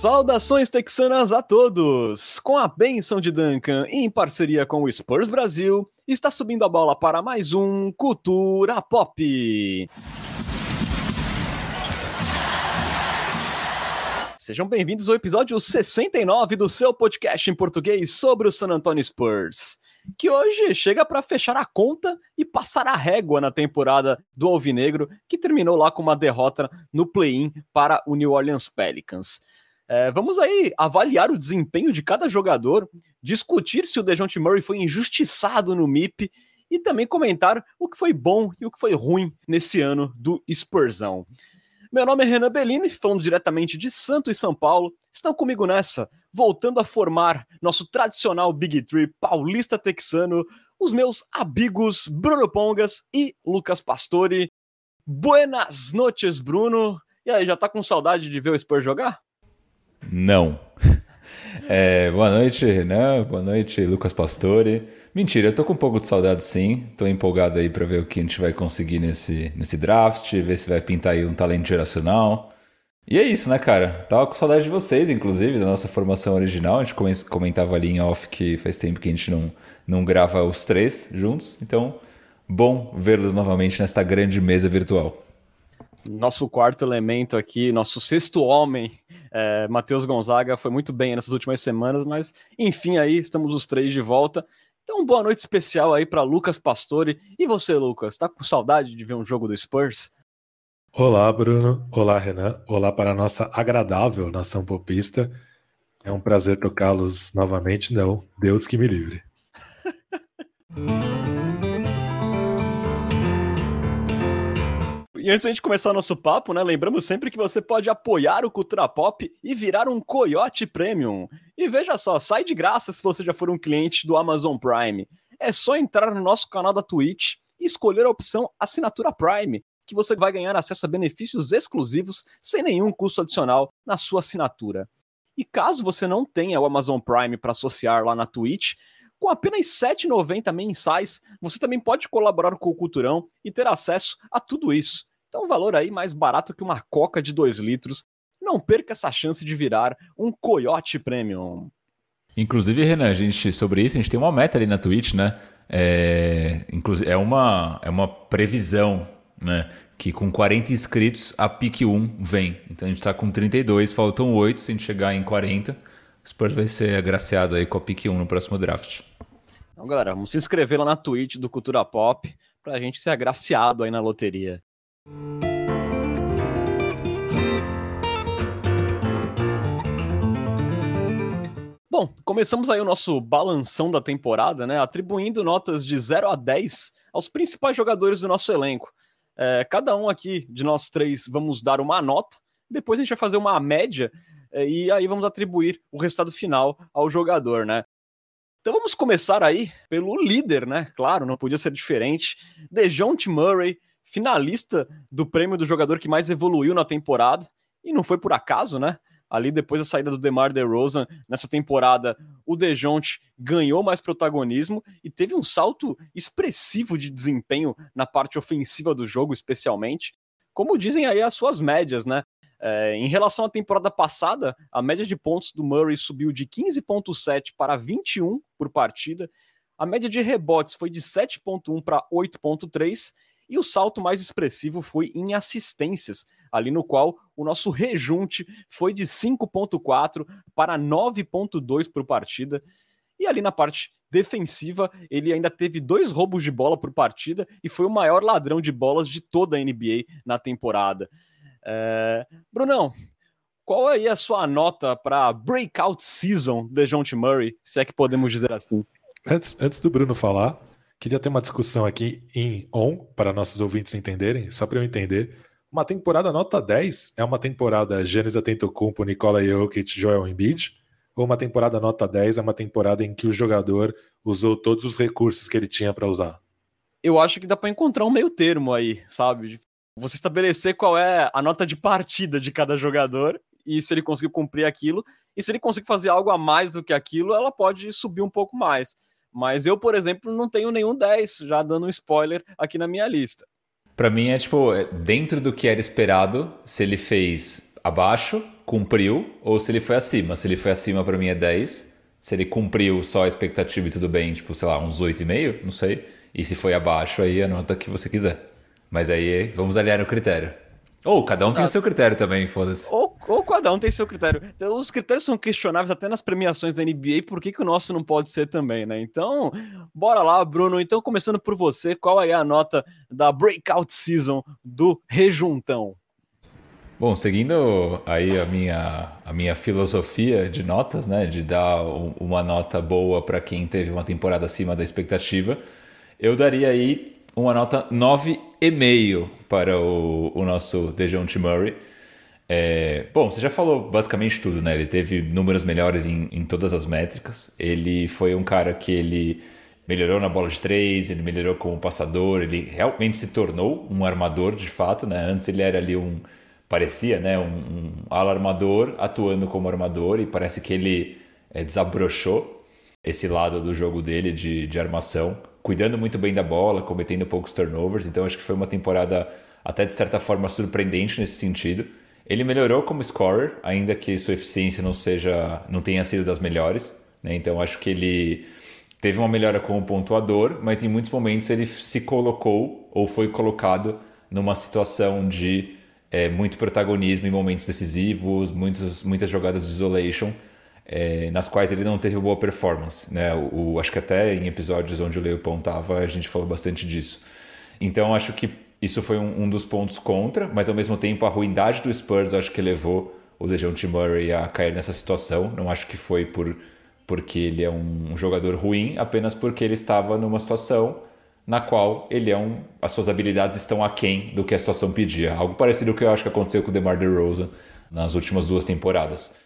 Saudações texanas a todos! Com a benção de Duncan, em parceria com o Spurs Brasil, está subindo a bola para mais um Cultura Pop. Sejam bem-vindos ao episódio 69 do seu podcast em português sobre o San Antonio Spurs, que hoje chega para fechar a conta e passar a régua na temporada do Alvinegro, que terminou lá com uma derrota no play-in para o New Orleans Pelicans. É, vamos aí avaliar o desempenho de cada jogador, discutir se o Dejounte Murray foi injustiçado no MIP e também comentar o que foi bom e o que foi ruim nesse ano do Spursão. Meu nome é Renan Bellini, falando diretamente de Santo e São Paulo. Estão comigo nessa, voltando a formar nosso tradicional Big Tree paulista texano, os meus amigos Bruno Pongas e Lucas Pastore. Buenas noches, Bruno. E aí, já tá com saudade de ver o Spurs jogar? Não. É, boa noite, Renan. Boa noite, Lucas Pastore. Mentira, eu tô com um pouco de saudade sim. Tô empolgado aí para ver o que a gente vai conseguir nesse, nesse draft, ver se vai pintar aí um talento geracional. E é isso, né, cara? Tava com saudade de vocês, inclusive, da nossa formação original. A gente comentava ali em off que faz tempo que a gente não, não grava os três juntos. Então, bom vê-los novamente nesta grande mesa virtual nosso quarto elemento aqui, nosso sexto homem, é, Matheus Gonzaga, foi muito bem nessas últimas semanas, mas enfim, aí estamos os três de volta. Então, boa noite especial aí para Lucas Pastore. E você, Lucas, tá com saudade de ver um jogo do Spurs? Olá, Bruno. Olá, Renan. Olá para a nossa agradável nação popista. É um prazer tocá-los novamente. Não, Deus que me livre. E antes da gente começar nosso papo, né, lembramos sempre que você pode apoiar o Cultura Pop e virar um Coyote Premium. E veja só, sai de graça se você já for um cliente do Amazon Prime. É só entrar no nosso canal da Twitch e escolher a opção Assinatura Prime, que você vai ganhar acesso a benefícios exclusivos sem nenhum custo adicional na sua assinatura. E caso você não tenha o Amazon Prime para associar lá na Twitch, com apenas R$ 7,90 mensais, você também pode colaborar com o Culturão e ter acesso a tudo isso. Então, um valor aí mais barato que uma coca de 2 litros. Não perca essa chance de virar um Coyote Premium. Inclusive, Renan, a gente, sobre isso, a gente tem uma meta ali na Twitch, né? É, é, uma, é uma previsão, né? Que com 40 inscritos, a PIC 1 vem. Então a gente está com 32, faltam 8. Se a gente chegar em 40, o Spurs vai ser agraciado aí com a PIC 1 no próximo draft. Então, galera, vamos se inscrever lá na Twitch do Cultura Pop para a gente ser agraciado aí na loteria. Bom, começamos aí o nosso balanção da temporada, né? Atribuindo notas de 0 a 10 aos principais jogadores do nosso elenco. É, cada um aqui de nós três vamos dar uma nota, depois a gente vai fazer uma média é, e aí vamos atribuir o resultado final ao jogador, né? Então vamos começar aí pelo líder, né? Claro, não podia ser diferente. DeJounte Murray, finalista do prêmio do jogador que mais evoluiu na temporada, e não foi por acaso, né? Ali depois da saída do DeMar DeRozan, nessa temporada, o DeJounte ganhou mais protagonismo e teve um salto expressivo de desempenho na parte ofensiva do jogo, especialmente. Como dizem aí as suas médias, né? É, em relação à temporada passada, a média de pontos do Murray subiu de 15,7 para 21 por partida. A média de rebotes foi de 7,1 para 8,3 e o salto mais expressivo foi em assistências, ali no qual o nosso rejunte foi de 5.4 para 9.2 por partida. E ali na parte defensiva, ele ainda teve dois roubos de bola por partida e foi o maior ladrão de bolas de toda a NBA na temporada. É... Brunão, qual aí é a sua nota para breakout season de John T. Murray, se é que podemos dizer assim? Antes, antes do Bruno falar, Queria ter uma discussão aqui em on, para nossos ouvintes entenderem, só para eu entender. Uma temporada nota 10 é uma temporada Giannis Antetokounmpo, Nikola Jokic, Joel Embiid? Ou uma temporada nota 10 é uma temporada em que o jogador usou todos os recursos que ele tinha para usar? Eu acho que dá para encontrar um meio termo aí, sabe? Você estabelecer qual é a nota de partida de cada jogador e se ele conseguiu cumprir aquilo. E se ele conseguir fazer algo a mais do que aquilo, ela pode subir um pouco mais. Mas eu, por exemplo, não tenho nenhum 10, já dando um spoiler aqui na minha lista. Para mim é tipo, é, dentro do que era esperado, se ele fez abaixo, cumpriu ou se ele foi acima. Se ele foi acima, para mim é 10. Se ele cumpriu só a expectativa e tudo bem, tipo, sei lá, uns 8,5, não sei. E se foi abaixo, aí a nota que você quiser. Mas aí vamos aliar o critério. Ou cada um tem ah. o seu critério também, foda-se. Ou, ou cada um tem seu critério. Então, os critérios são questionáveis até nas premiações da NBA, por que, que o nosso não pode ser também, né? Então, bora lá, Bruno. Então, começando por você, qual é a nota da Breakout Season do Rejuntão? Bom, seguindo aí a minha, a minha filosofia de notas, né, de dar uma nota boa para quem teve uma temporada acima da expectativa, eu daria aí uma nota 9,5 para o, o nosso DeJounte Murray. É, bom, você já falou basicamente tudo, né? Ele teve números melhores em, em todas as métricas. Ele foi um cara que ele melhorou na bola de três, ele melhorou como passador, ele realmente se tornou um armador de fato, né? Antes ele era ali um parecia, né, um, um alarmador atuando como armador e parece que ele é, desabrochou esse lado do jogo dele de, de armação cuidando muito bem da bola, cometendo poucos turnovers. Então acho que foi uma temporada até de certa forma surpreendente nesse sentido. Ele melhorou como scorer, ainda que sua eficiência não seja, não tenha sido das melhores. Né? Então acho que ele teve uma melhora como pontuador, mas em muitos momentos ele se colocou ou foi colocado numa situação de é, muito protagonismo em momentos decisivos, muitos, muitas jogadas de isolation é, nas quais ele não teve boa performance. Né? O, o, acho que até em episódios onde o Leopão estava, a gente falou bastante disso. Então acho que isso foi um, um, dos pontos contra, mas ao mesmo tempo a ruindade do Spurs acho que levou o DeJounte Murray a cair nessa situação. Não acho que foi por porque ele é um, jogador ruim, apenas porque ele estava numa situação na qual ele é um, as suas habilidades estão aquém do que a situação pedia. Algo parecido com o que eu acho que aconteceu com o DeMar DeRozan nas últimas duas temporadas.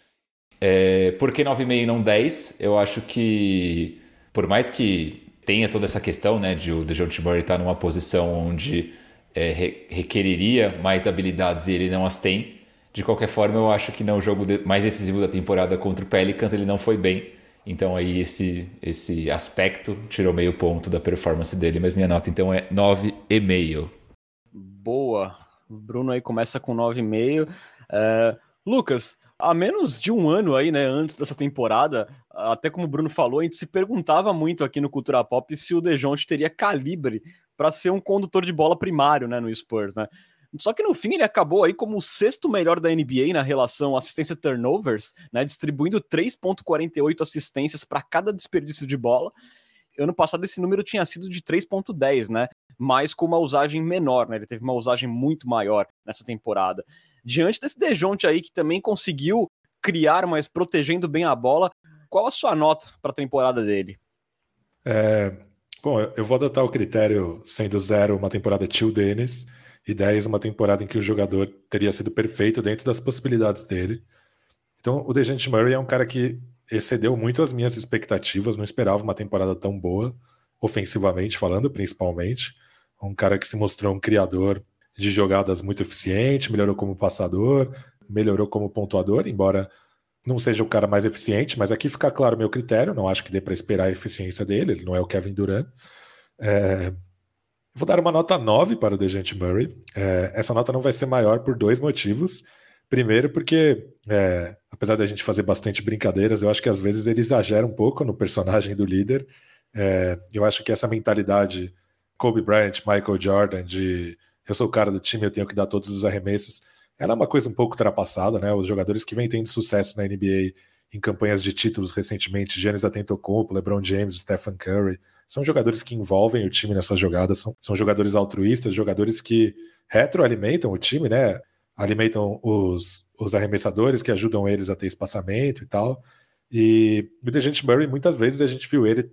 É, por que 9,5 e não 10? Eu acho que, por mais que tenha toda essa questão né, de o DeJounte Murray estar numa posição onde é, re requeriria mais habilidades e ele não as tem, de qualquer forma eu acho que no jogo mais decisivo da temporada contra o Pelicans ele não foi bem. Então aí esse, esse aspecto tirou meio ponto da performance dele, mas minha nota então é 9,5. Boa. Bruno aí começa com 9,5. Uh, Lucas, há menos de um ano aí, né, antes dessa temporada, até como o Bruno falou, a gente se perguntava muito aqui no Cultura Pop se o Dejounte teria calibre para ser um condutor de bola primário, né, no Spurs, né? Só que no fim ele acabou aí como o sexto melhor da NBA na relação assistência turnovers, né, distribuindo 3.48 assistências para cada desperdício de bola. Ano passado esse número tinha sido de 3.10, né? Mas com uma usagem menor, né? Ele teve uma usagem muito maior nessa temporada diante desse Dejonte aí que também conseguiu criar, mas protegendo bem a bola, qual a sua nota para a temporada dele? É, bom, eu vou adotar o critério sendo zero uma temporada tio Dennis e 10 uma temporada em que o jogador teria sido perfeito dentro das possibilidades dele. Então, o Dejante Murray é um cara que excedeu muito as minhas expectativas, não esperava uma temporada tão boa, ofensivamente falando, principalmente. Um cara que se mostrou um criador de jogadas muito eficiente, melhorou como passador, melhorou como pontuador, embora não seja o cara mais eficiente, mas aqui fica claro o meu critério, não acho que dê para esperar a eficiência dele, ele não é o Kevin Durant. É, vou dar uma nota 9 para o Dejante Murray. É, essa nota não vai ser maior por dois motivos. Primeiro, porque é, apesar da gente fazer bastante brincadeiras, eu acho que às vezes ele exagera um pouco no personagem do líder. É, eu acho que essa mentalidade Kobe Bryant, Michael Jordan, de eu sou o cara do time, eu tenho que dar todos os arremessos. Ela é uma coisa um pouco ultrapassada, né? Os jogadores que vêm tendo sucesso na NBA em campanhas de títulos recentemente, Giannis Antetokounmpo, LeBron James, Stephen Curry, são jogadores que envolvem o time nessas jogadas, são, são jogadores altruístas, jogadores que retroalimentam o time, né? Alimentam os, os arremessadores que ajudam eles a ter espaçamento e tal. E o DeJounte Murray, muitas vezes a gente viu ele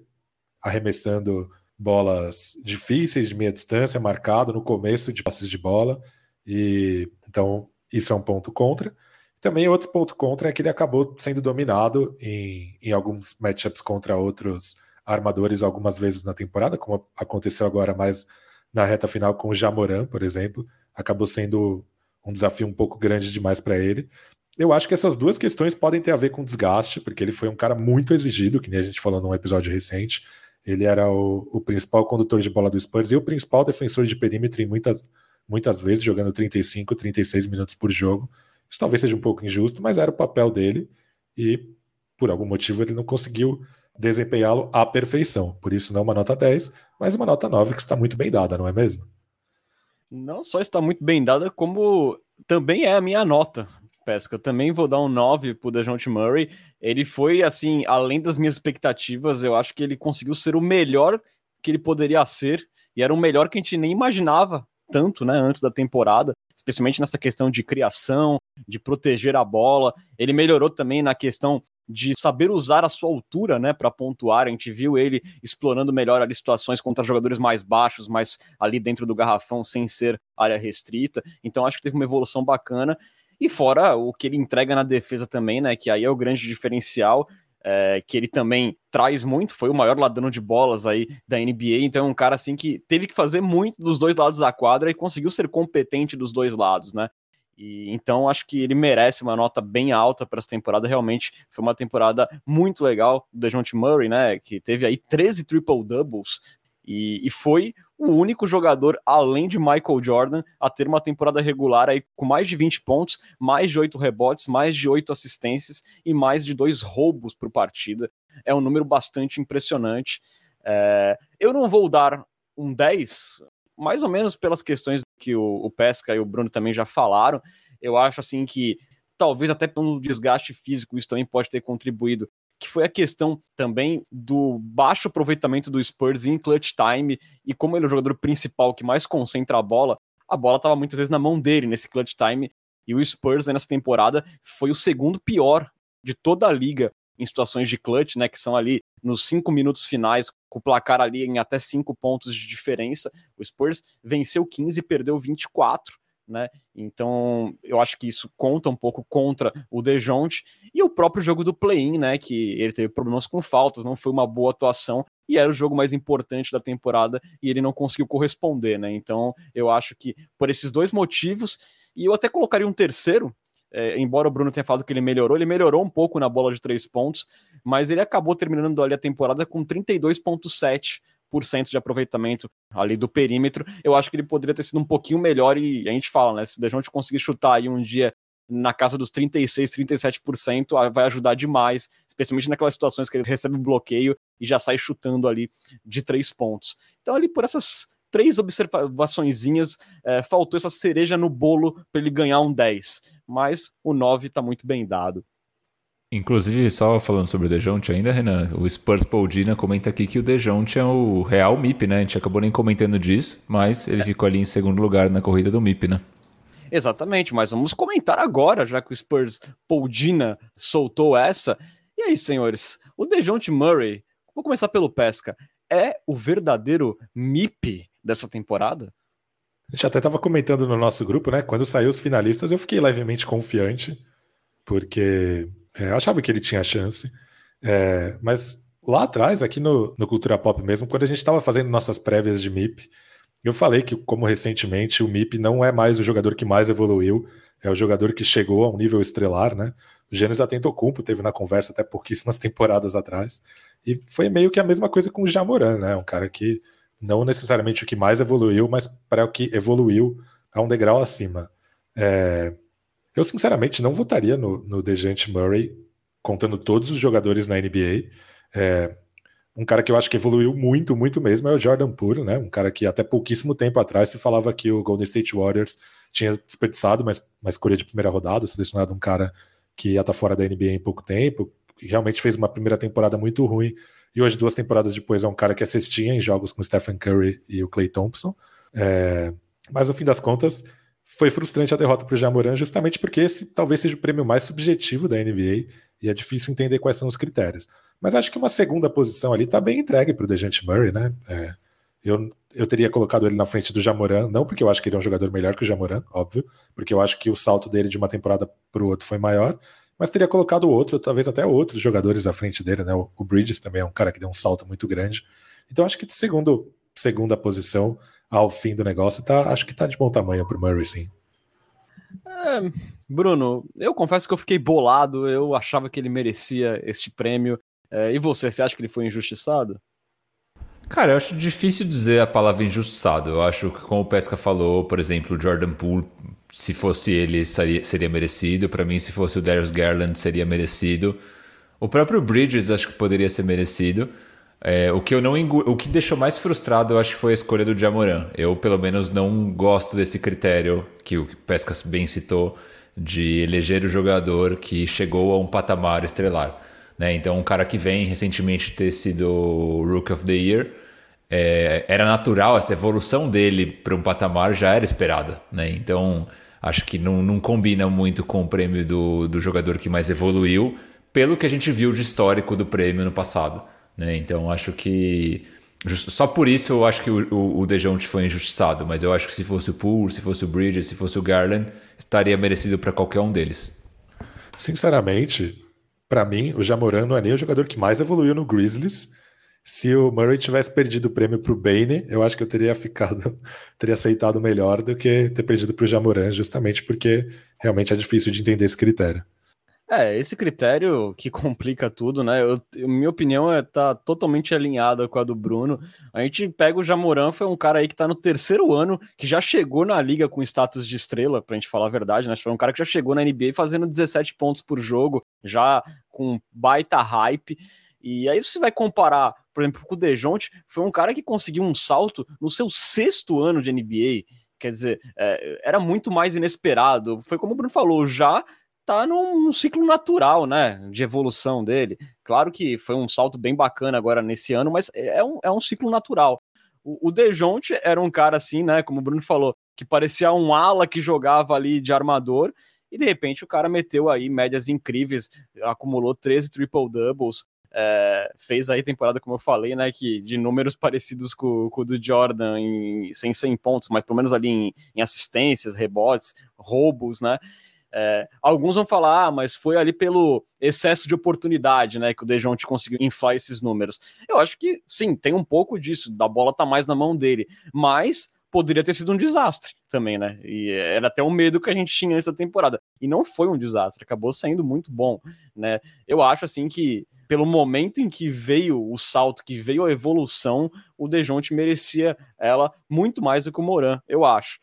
arremessando bolas difíceis de meia distância, marcado no começo de passes de bola. E então isso é um ponto contra. Também outro ponto contra é que ele acabou sendo dominado em, em alguns matchups contra outros armadores algumas vezes na temporada, como aconteceu agora mais na reta final com o Jamoran, por exemplo. Acabou sendo um desafio um pouco grande demais para ele. Eu acho que essas duas questões podem ter a ver com desgaste, porque ele foi um cara muito exigido, que nem a gente falou num episódio recente. Ele era o, o, principal condutor de bola do Spurs e o principal defensor de perímetro em muitas, muitas vezes, jogando 35, 36 minutos por jogo. Isso talvez seja um pouco injusto, mas era o papel dele e por algum motivo ele não conseguiu desempenhá-lo à perfeição. Por isso, não uma nota 10, mas uma nota 9 que está muito bem dada, não é mesmo? Não só está muito bem dada, como também é a minha nota. Pesca, eu também vou dar um 9 pro DeJounte Murray. Ele foi, assim, além das minhas expectativas, eu acho que ele conseguiu ser o melhor que ele poderia ser, e era o melhor que a gente nem imaginava tanto, né, antes da temporada, especialmente nessa questão de criação, de proteger a bola. Ele melhorou também na questão de saber usar a sua altura, né, para pontuar. A gente viu ele explorando melhor ali situações contra jogadores mais baixos, mais ali dentro do garrafão, sem ser área restrita. Então acho que teve uma evolução bacana. E fora o que ele entrega na defesa também, né, que aí é o grande diferencial. É, que ele também traz muito, foi o maior ladrão de bolas aí da NBA, então é um cara assim que teve que fazer muito dos dois lados da quadra e conseguiu ser competente dos dois lados, né? E, então acho que ele merece uma nota bem alta para essa temporada. Realmente foi uma temporada muito legal do DeJounte Murray, né? Que teve aí 13 triple doubles e, e, foi o único jogador, além de Michael Jordan, a ter uma temporada regular aí com mais de 20 pontos, mais de 8 rebotes, mais de 8 assistências e mais de dois roubos por partida. É um número bastante impressionante. É, eu não vou dar um 10, mais ou menos pelas questões que o, o Pesca e o Bruno também já falaram. Eu acho assim que talvez até pelo desgaste físico isso também pode ter contribuído que foi a questão também do baixo aproveitamento do Spurs em clutch time e como ele é o jogador principal que mais concentra a bola, a bola estava muitas vezes na mão dele nesse clutch time e o Spurs né, nessa temporada foi o segundo pior de toda a liga em situações de clutch, né, que são ali nos cinco minutos finais, com o placar ali em até cinco pontos de diferença. O Spurs venceu 15 e perdeu 24. Né? Então, eu acho que isso conta um pouco contra o Dejounte e o próprio jogo do play-in, né? Que ele teve problemas com faltas, não foi uma boa atuação e era o jogo mais importante da temporada e ele não conseguiu corresponder, né? Então, eu acho que por esses dois motivos, e eu até colocaria um terceiro, é, embora o Bruno tenha falado que ele melhorou, ele melhorou um pouco na bola de três pontos, mas ele acabou terminando ali a temporada com 32,7% de aproveitamento ali do perímetro. Eu acho que ele poderia ter sido um pouquinho melhor e a gente fala, né? Se o Dejounte conseguir chutar aí um dia na casa dos 36, 37%, vai ajudar demais, especialmente naquelas situações que ele recebe um bloqueio e já sai chutando ali de três pontos. Então, ali por essas três observaçõezinhas, é, faltou essa cereja no bolo para ele ganhar um 10, mas o 9 está muito bem dado. Inclusive, só falando sobre o Dejounte ainda, Renan, o Spurs Poldina comenta aqui que o Dejounte é o real MIP, né? A gente acabou nem comentando disso, mas ele é. ficou ali em segundo lugar na corrida do MIP, né? Exatamente, mas vamos comentar agora, já que o Spurs Poldina soltou essa. E aí, senhores, o Dejounte Murray, vou começar pelo Pesca, é o verdadeiro MIP dessa temporada? A gente até estava comentando no nosso grupo, né? Quando saiu os finalistas, eu fiquei levemente confiante, porque é, achava que ele tinha chance. É, mas lá atrás, aqui no, no Cultura Pop mesmo, quando a gente estava fazendo nossas prévias de MIP, eu falei que, como recentemente, o MIP não é mais o jogador que mais evoluiu, é o jogador que chegou a um nível estrelar, né? O Gênesis Atentocumpo teve na conversa até pouquíssimas temporadas atrás. E foi meio que a mesma coisa com o Jamoran, né? Um cara que não necessariamente o que mais evoluiu, mas para o que evoluiu a um degrau acima. É... Eu, sinceramente, não votaria no, no Dejante Murray, contando todos os jogadores na NBA. É... Um cara que eu acho que evoluiu muito, muito mesmo é o Jordan Poole, né? Um cara que até pouquíssimo tempo atrás se falava que o Golden State Warriors tinha desperdiçado uma, uma escolha de primeira rodada, selecionado um cara que ia estar fora da NBA em pouco tempo, que realmente fez uma primeira temporada muito ruim, e hoje, duas temporadas depois, é um cara que assistia em jogos com Stephen Curry e o Clay Thompson. É... Mas no fim das contas, foi frustrante a derrota para o Jamoran, justamente porque esse talvez seja o prêmio mais subjetivo da NBA e é difícil entender quais são os critérios. Mas acho que uma segunda posição ali está bem entregue para o Dejante Murray, né? É... Eu, eu teria colocado ele na frente do Jamoran, não porque eu acho que ele é um jogador melhor que o Jamoran, óbvio, porque eu acho que o salto dele de uma temporada para o outro foi maior, mas teria colocado outro, talvez até outros jogadores à frente dele, né? O, Bridges também é um cara que deu um salto muito grande. Então acho que segundo, segunda posição ao fim do negócio, tá, acho que tá de bom tamanho pro Murray, sim. É, Bruno, eu confesso que eu fiquei bolado, eu achava que ele merecia este prêmio. É, e você, você acha que ele foi injustiçado? Cara, eu acho difícil dizer a palavra injustiçado. Eu acho que, como o Pesca falou, por exemplo, o Jordan Poole se fosse ele seria, seria merecido. Para mim, se fosse o Darius Garland, seria merecido. O próprio Bridges acho que poderia ser merecido. É, o que eu não o que deixou mais frustrado, eu acho que foi a escolha do Jamoran. Eu pelo menos não gosto desse critério que o Pescas bem citou de eleger o jogador que chegou a um patamar estrelar. Né? Então, um cara que vem recentemente ter sido Rook of the Year, é, era natural, essa evolução dele para um patamar já era esperada. Né? Então, acho que não, não combina muito com o prêmio do, do jogador que mais evoluiu, pelo que a gente viu de histórico do prêmio no passado. Né? Então, acho que. Só por isso eu acho que o, o, o Dejounte foi injustiçado, mas eu acho que se fosse o Poole, se fosse o Bridges, se fosse o Garland, estaria merecido para qualquer um deles. Sinceramente, para mim, o Jamoran não é nem o jogador que mais evoluiu no Grizzlies. Se o Murray tivesse perdido o prêmio para o Bane, eu acho que eu teria ficado, teria aceitado melhor do que ter perdido para o Jamoran, justamente porque realmente é difícil de entender esse critério. É, esse critério que complica tudo, né? Eu, minha opinião é tá totalmente alinhada com a do Bruno. A gente pega o Jamoran, foi um cara aí que tá no terceiro ano, que já chegou na liga com status de estrela, pra gente falar a verdade, né? Foi um cara que já chegou na NBA fazendo 17 pontos por jogo, já com baita hype. E aí você vai comparar, por exemplo, com o Dejounte, foi um cara que conseguiu um salto no seu sexto ano de NBA. Quer dizer, é, era muito mais inesperado. Foi como o Bruno falou, já tá num, ciclo natural, né, de evolução dele. Claro que foi um salto bem bacana agora nesse ano, mas é um, é um ciclo natural. O, o Dejonte era um cara assim, né, como o Bruno falou, que parecia um ala que jogava ali de armador, e de repente o cara meteu aí médias incríveis, acumulou 13 triple-doubles, é, fez aí temporada, como eu falei, né, que de números parecidos com, com o do Jordan, em, sem 100 pontos, mas pelo menos ali em, em assistências, rebotes, roubos, né, é, alguns vão falar, ah, mas foi ali pelo excesso de oportunidade, né, que o Dejounte conseguiu inflar esses números. Eu acho que sim, tem um pouco disso, da bola tá mais na mão dele, mas poderia ter sido um desastre também, né? E era até o medo que a gente tinha antes da temporada. E não foi um desastre, acabou sendo muito bom, né? Eu acho assim que pelo momento em que veio o salto, que veio a evolução, o Dejounte merecia ela muito mais do que o Moran, eu acho.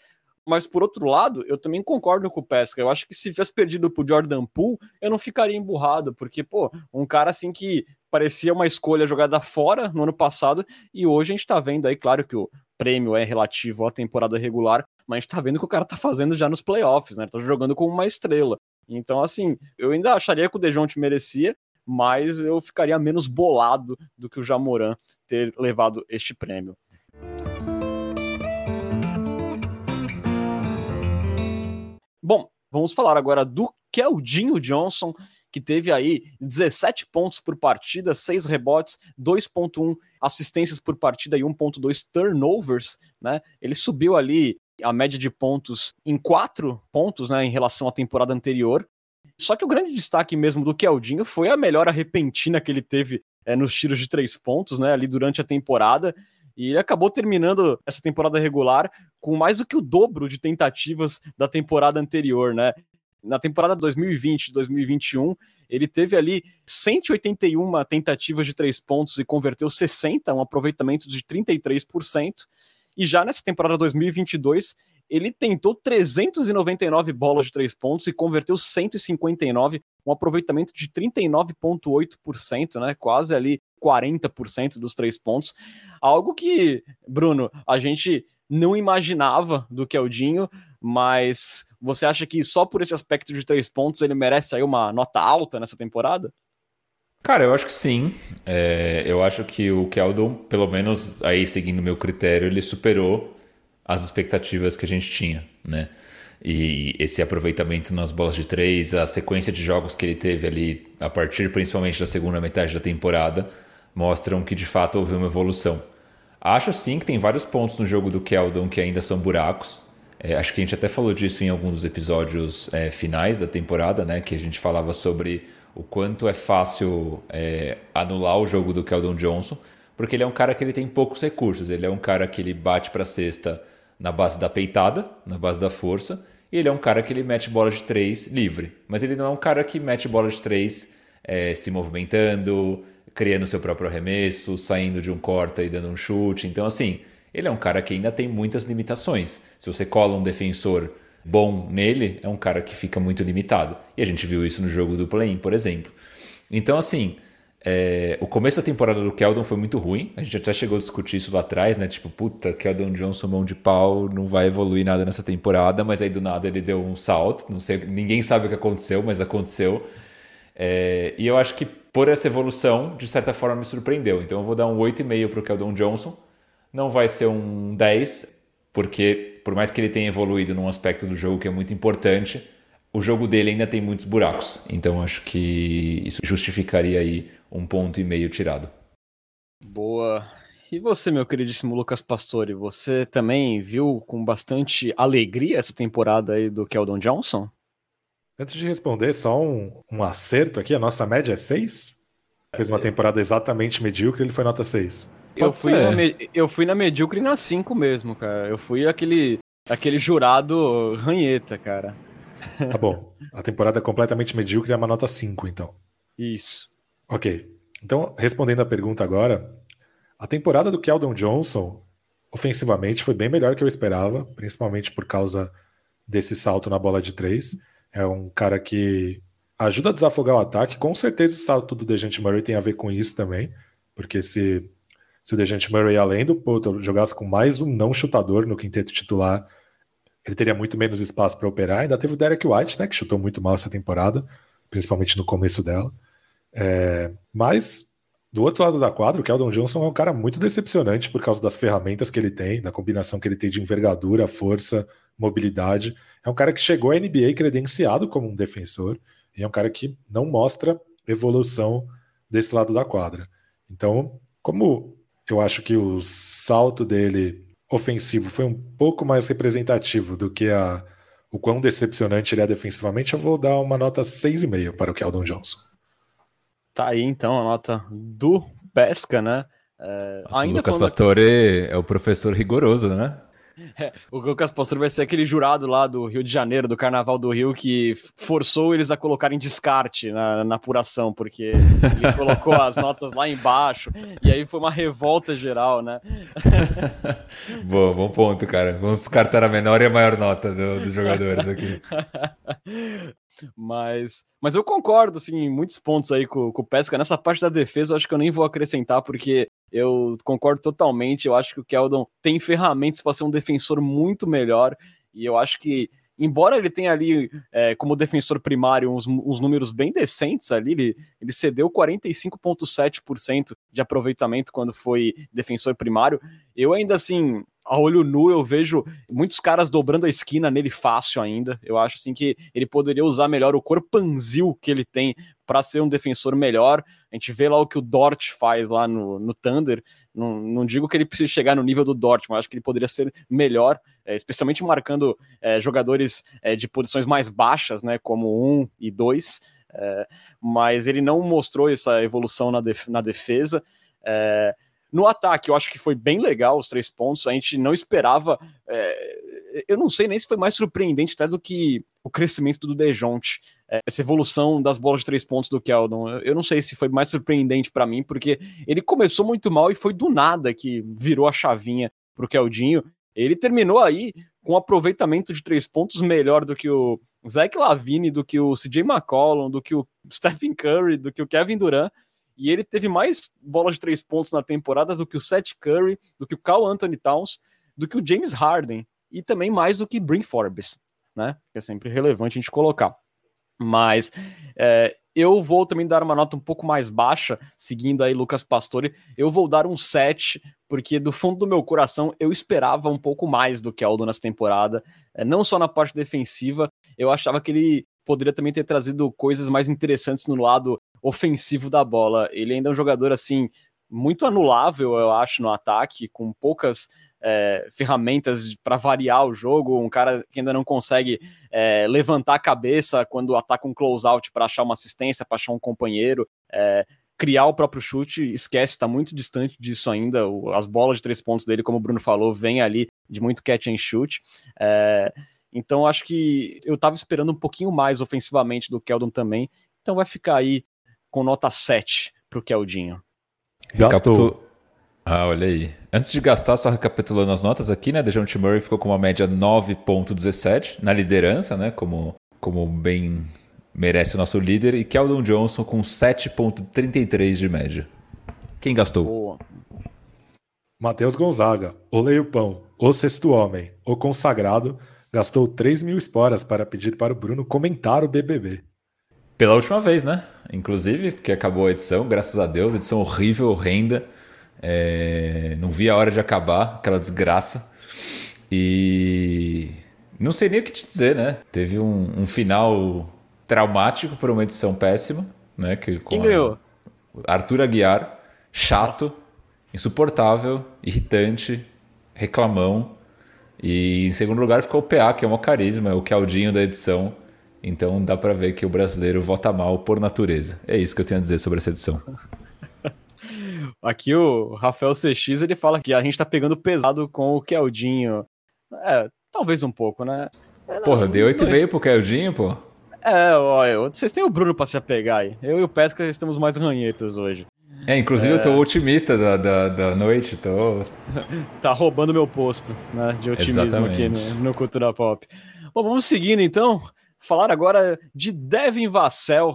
Mas por outro lado, eu também concordo com o Pesca. Eu acho que se tivesse perdido pro Jordan Poole, eu não ficaria emburrado, porque, pô, um cara assim que parecia uma escolha jogada fora no ano passado, e hoje a gente tá vendo aí, claro que o prêmio é relativo à temporada regular, mas a gente tá vendo o que o cara tá fazendo já nos playoffs, né? Tá jogando como uma estrela. Então, assim, eu ainda acharia que o Dejounte merecia, mas eu ficaria menos bolado do que o Jamoran ter levado este prêmio. Bom, vamos falar agora do Keldinho Johnson, que teve aí 17 pontos por partida, 6 rebotes, 2.1 assistências por partida e 1.2 turnovers, né? Ele subiu ali a média de pontos em 4 pontos, né, em relação à temporada anterior. Só que o grande destaque mesmo do Keldinho foi a melhora repentina que ele teve é, nos tiros de três pontos, né, ali durante a temporada. E ele acabou terminando essa temporada regular com mais do que o dobro de tentativas da temporada anterior, né? Na temporada 2020-2021, ele teve ali 181 tentativas de três pontos e converteu 60, um aproveitamento de 33%. E já nessa temporada 2022, ele tentou 399 bolas de três pontos e converteu 159, um aproveitamento de 39,8%, né? Quase ali 40% dos três pontos. Algo que, Bruno, a gente não imaginava do Keldinho, mas você acha que só por esse aspecto de três pontos ele merece aí uma nota alta nessa temporada? Cara, eu acho que sim. É, eu acho que o Keldon, pelo menos aí seguindo meu critério, ele superou as expectativas que a gente tinha, né? E esse aproveitamento nas bolas de três, a sequência de jogos que ele teve ali, a partir principalmente da segunda metade da temporada, mostram que de fato houve uma evolução. Acho sim que tem vários pontos no jogo do Keldon que ainda são buracos. É, acho que a gente até falou disso em alguns dos episódios é, finais da temporada, né? Que a gente falava sobre o quanto é fácil é, anular o jogo do Keldon Johnson, porque ele é um cara que ele tem poucos recursos. Ele é um cara que ele bate para cesta na base da peitada, na base da força, e ele é um cara que ele mete bola de três livre. Mas ele não é um cara que mete bola de três é, se movimentando, criando seu próprio arremesso, saindo de um corta e dando um chute. Então, assim, ele é um cara que ainda tem muitas limitações. Se você cola um defensor bom nele, é um cara que fica muito limitado. E a gente viu isso no jogo do play-in, por exemplo. Então, assim, é, o começo da temporada do Keldon foi muito ruim. A gente até chegou a discutir isso lá atrás, né? Tipo, puta, Keldon Johnson, mão de pau, não vai evoluir nada nessa temporada. Mas aí do nada ele deu um salto. Não sei, ninguém sabe o que aconteceu, mas aconteceu. É, e eu acho que por essa evolução, de certa forma, me surpreendeu. Então eu vou dar um 8,5 para o Keldon Johnson. Não vai ser um 10, porque por mais que ele tenha evoluído num aspecto do jogo que é muito importante, o jogo dele ainda tem muitos buracos. Então acho que isso justificaria aí um ponto e meio tirado. Boa. E você, meu queridíssimo Lucas Pastore, você também viu com bastante alegria essa temporada aí do Keldon Johnson? Antes de responder, só um, um acerto aqui, a nossa média é 6? Fez uma temporada exatamente medíocre, ele foi nota 6. Eu fui, na, eu fui na medíocre na 5 mesmo, cara. Eu fui aquele, aquele jurado ranheta, cara. Tá bom. A temporada é completamente medíocre é uma nota 5, então. Isso. Ok. Então, respondendo a pergunta agora, a temporada do Keldon Johnson, ofensivamente, foi bem melhor que eu esperava, principalmente por causa desse salto na bola de três. É um cara que ajuda a desafogar o ataque. Com certeza o salto do Dejante Murray tem a ver com isso também, porque se, se o Dejante Murray, além do Potter, jogasse com mais um não chutador no quinteto titular, ele teria muito menos espaço para operar. Ainda teve o Derek White, né, que chutou muito mal essa temporada, principalmente no começo dela. É, mas, do outro lado da quadra, o Keldon Johnson é um cara muito decepcionante por causa das ferramentas que ele tem, da combinação que ele tem de envergadura, força, mobilidade. É um cara que chegou à NBA credenciado como um defensor e é um cara que não mostra evolução desse lado da quadra. Então, como eu acho que o salto dele ofensivo foi um pouco mais representativo do que a, o quão decepcionante ele é defensivamente, eu vou dar uma nota 6,5 para o Keldon Johnson. Tá aí então a nota do Pesca, né? É, Nossa, ainda o Lucas Pastore é o professor rigoroso, né? É, o Lucas Pastore vai ser aquele jurado lá do Rio de Janeiro, do Carnaval do Rio, que forçou eles a colocarem descarte na, na apuração, porque ele colocou as notas lá embaixo, e aí foi uma revolta geral, né? Boa, bom ponto, cara. Vamos descartar a menor e a maior nota do, dos jogadores aqui. Mas, mas eu concordo, assim, em muitos pontos aí com, com o Pesca. Nessa parte da defesa, eu acho que eu nem vou acrescentar, porque eu concordo totalmente. Eu acho que o Keldon tem ferramentas para ser um defensor muito melhor. E eu acho que, embora ele tenha ali, é, como defensor primário, uns, uns, números bem decentes ali, ele, ele cedeu 45,7% de aproveitamento quando foi defensor primário. Eu ainda assim a olho nu eu vejo muitos caras dobrando a esquina nele fácil ainda. Eu acho assim que ele poderia usar melhor o corpanzil que ele tem para ser um defensor melhor. A gente vê lá o que o Dort faz lá no, no Thunder. Não, não digo que ele precisa chegar no nível do Dort, mas acho que ele poderia ser melhor, é, especialmente marcando é, jogadores é, de posições mais baixas, né, como um e dois. Mas ele não mostrou essa evolução na, def na defesa. No ataque, eu acho que foi bem legal os três pontos. A gente não esperava. É, eu não sei nem se foi mais surpreendente até do que o crescimento do Dejonte. É, essa evolução das bolas de três pontos do Keldon. Eu, não sei se foi mais surpreendente para mim, porque ele começou muito mal e foi do nada que virou a chavinha pro Keldinho. Ele terminou aí com um aproveitamento de três pontos melhor do que o Zach Lavine, do que o CJ McCollum, do que o Stephen Curry, do que o Kevin Durant e ele teve mais bolas de três pontos na temporada do que o Seth Curry, do que o Carl Anthony Towns, do que o James Harden e também mais do que Brin Forbes, né? Que é sempre relevante a gente colocar. Mas é, eu vou também dar uma nota um pouco mais baixa, seguindo aí Lucas Pastore. Eu vou dar um 7, porque do fundo do meu coração eu esperava um pouco mais do que Aldo nessa temporada. É, não só na parte defensiva, eu achava que ele poderia também ter trazido coisas mais interessantes no lado ofensivo da bola. Ele ainda é um jogador assim muito anulável, eu acho, no ataque, com poucas é, ferramentas para variar o jogo. Um cara que ainda não consegue é, levantar a cabeça quando ataca um close-out para achar uma assistência, para achar um companheiro. É, criar o próprio chute, esquece, está muito distante disso ainda. O, as bolas de três pontos dele, como o Bruno falou, vem ali de muito catch and shoot. É, então acho que eu estava esperando um pouquinho mais ofensivamente do Keldon também. Então vai ficar aí com nota 7 para o Keldinho. Gastou. Ah, olha aí. Antes de gastar, só recapitulando as notas aqui, né? DeJounte Murray ficou com uma média 9.17 na liderança, né? Como, como bem merece o nosso líder. E Keldon Johnson com 7.33 de média. Quem gastou? Boa. Matheus Gonzaga, o Leio-Pão, o sexto homem, o consagrado, gastou 3 mil esporas para pedir para o Bruno comentar o BBB. Pela última vez, né? Inclusive, porque acabou a edição, graças a Deus, edição horrível, horrenda. É... Não vi a hora de acabar, aquela desgraça. E não sei nem o que te dizer, né? Teve um, um final traumático por uma edição péssima, né? Que, Quem ganhou? Arthur Aguiar, chato, Nossa. insuportável, irritante, reclamão. E em segundo lugar ficou o PA, que é um carisma, é o Caldinho da edição. Então dá para ver que o brasileiro vota mal por natureza. É isso que eu tenho a dizer sobre essa edição. Aqui o Rafael CX ele fala que a gente tá pegando pesado com o Keldinho. É, talvez um pouco, né? É, Porra, eu dei 8,5 pro Keldinho, pô. É, ó, vocês têm o Bruno pra se apegar aí. Eu e o Pesca estamos mais ranhetas hoje. É, inclusive é... eu tô é. otimista da, da, da noite, tô... tá roubando meu posto, né, de otimismo Exatamente. aqui no, no Cultura Pop. Bom, vamos seguindo então falar agora de Devin Vassell,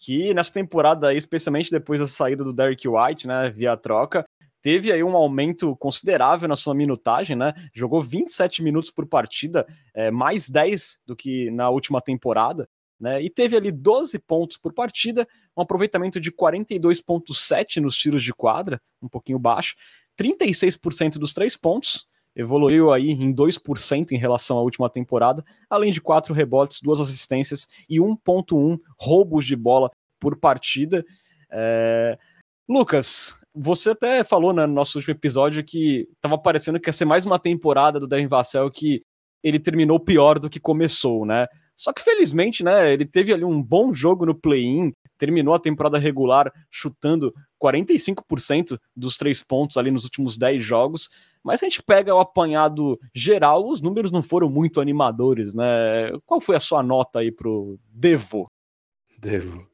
que nessa temporada, especialmente depois da saída do Derek White, né, via troca, teve aí um aumento considerável na sua minutagem, né? Jogou 27 minutos por partida, é, mais 10 do que na última temporada, né? E teve ali 12 pontos por partida, um aproveitamento de 42,7 nos tiros de quadra, um pouquinho baixo, 36% dos três pontos, evoluiu aí em 2% em relação à última temporada, além de quatro rebotes, duas assistências e 1.1 roubos de bola por partida. É... Lucas, você até falou né, no nosso último episódio que estava parecendo que ia ser mais uma temporada do Devin Vassell que ele terminou pior do que começou, né? Só que felizmente, né, ele teve ali um bom jogo no play-in, terminou a temporada regular chutando 45% dos três pontos ali nos últimos 10 jogos, mas se a gente pega o apanhado geral, os números não foram muito animadores, né? Qual foi a sua nota aí pro Devo? Devo.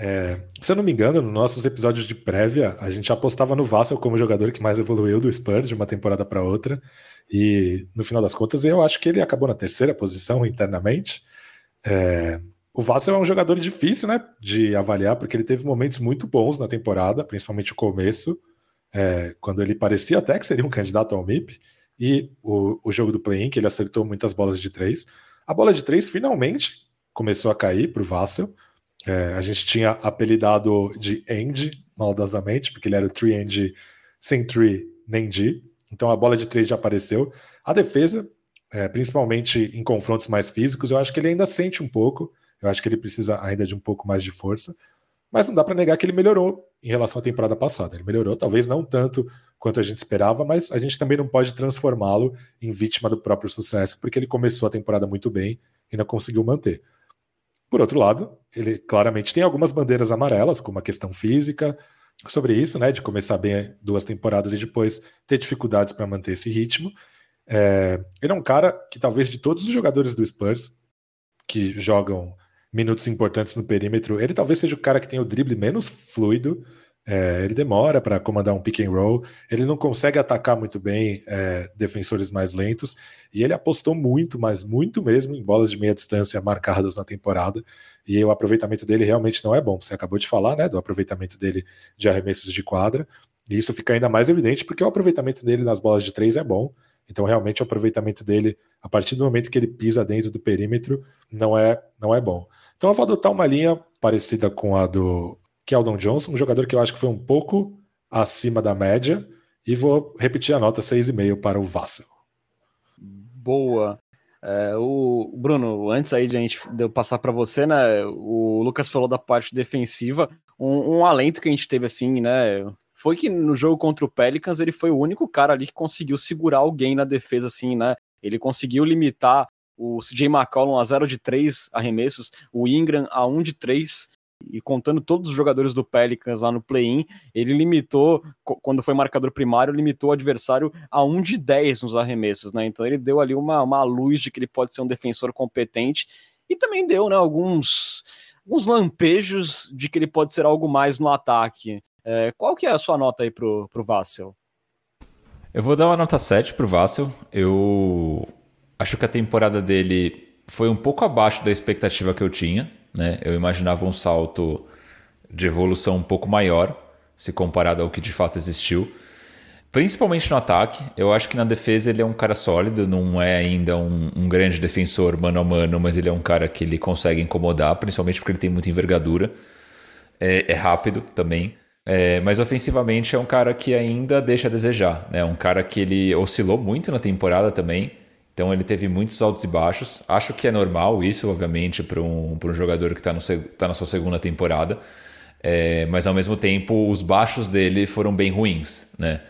É, se eu não me engano, nos nossos episódios de prévia, a gente apostava no Vassell como jogador que mais evoluiu do Spurs de uma temporada para outra. E no final das contas, eu acho que ele acabou na terceira posição internamente. É, o Vassell é um jogador difícil né, de avaliar, porque ele teve momentos muito bons na temporada, principalmente o começo é, quando ele parecia até que seria um candidato ao MIP, e o, o jogo do play-in, que ele acertou muitas bolas de três. A bola de três finalmente começou a cair para o Vassell. É, a gente tinha apelidado de End, maldosamente, porque ele era o three end sem three nem D. Então a bola de três já apareceu. A defesa, é, principalmente em confrontos mais físicos, eu acho que ele ainda sente um pouco. Eu acho que ele precisa ainda de um pouco mais de força. Mas não dá para negar que ele melhorou em relação à temporada passada. Ele melhorou, talvez não tanto quanto a gente esperava, mas a gente também não pode transformá-lo em vítima do próprio sucesso, porque ele começou a temporada muito bem e não conseguiu manter. Por outro lado, ele claramente tem algumas bandeiras amarelas, como a questão física, sobre isso, né, de começar bem duas temporadas e depois ter dificuldades para manter esse ritmo. É, ele é um cara que talvez de todos os jogadores do Spurs que jogam minutos importantes no perímetro. Ele talvez seja o cara que tem o drible menos fluido. É, ele demora para comandar um pick and roll. Ele não consegue atacar muito bem é, defensores mais lentos. E ele apostou muito, mas muito mesmo, em bolas de meia distância marcadas na temporada. E o aproveitamento dele realmente não é bom. Você acabou de falar, né, do aproveitamento dele de arremessos de quadra. E isso fica ainda mais evidente porque o aproveitamento dele nas bolas de três é bom. Então, realmente, o aproveitamento dele, a partir do momento que ele pisa dentro do perímetro, não é, não é bom. Então eu vou adotar uma linha parecida com a do Keldon Johnson, um jogador que eu acho que foi um pouco acima da média, e vou repetir a nota 6,5 para o Vassel. Boa. É, o Bruno, antes aí de a gente de eu passar para você, né? O Lucas falou da parte defensiva, um, um, alento que a gente teve assim, né? Foi que no jogo contra o Pelicans ele foi o único cara ali que conseguiu segurar alguém na defesa, assim, né? Ele conseguiu limitar o CJ McCollum a 0 de 3 arremessos, o Ingram a 1 de 3, e contando todos os jogadores do Pelicans lá no play-in, ele limitou, quando foi marcador primário, limitou o adversário a 1 de 10 nos arremessos, né? Então ele deu ali uma, uma luz de que ele pode ser um defensor competente e também deu, né, alguns, alguns lampejos de que ele pode ser algo mais no ataque. É, qual que é a sua nota aí pro, pro Vassel? Eu vou dar uma nota 7 pro Vassel. Eu acho que a temporada dele foi um pouco abaixo da expectativa que eu tinha. Né? Eu imaginava um salto de evolução um pouco maior, se comparado ao que de fato existiu. Principalmente no ataque. Eu acho que na defesa ele é um cara sólido, não é ainda um, um, grande defensor mano a mano, mas ele é um cara que ele consegue incomodar, principalmente porque ele tem muita envergadura. É, é rápido também. É, mas ofensivamente é um cara que ainda deixa a desejar. É né? um cara que ele oscilou muito na temporada também. Então ele teve muitos altos e baixos. Acho que é normal isso, obviamente, para um, um jogador que está tá na sua segunda temporada. É, mas ao mesmo tempo, os baixos dele foram bem ruins. Né?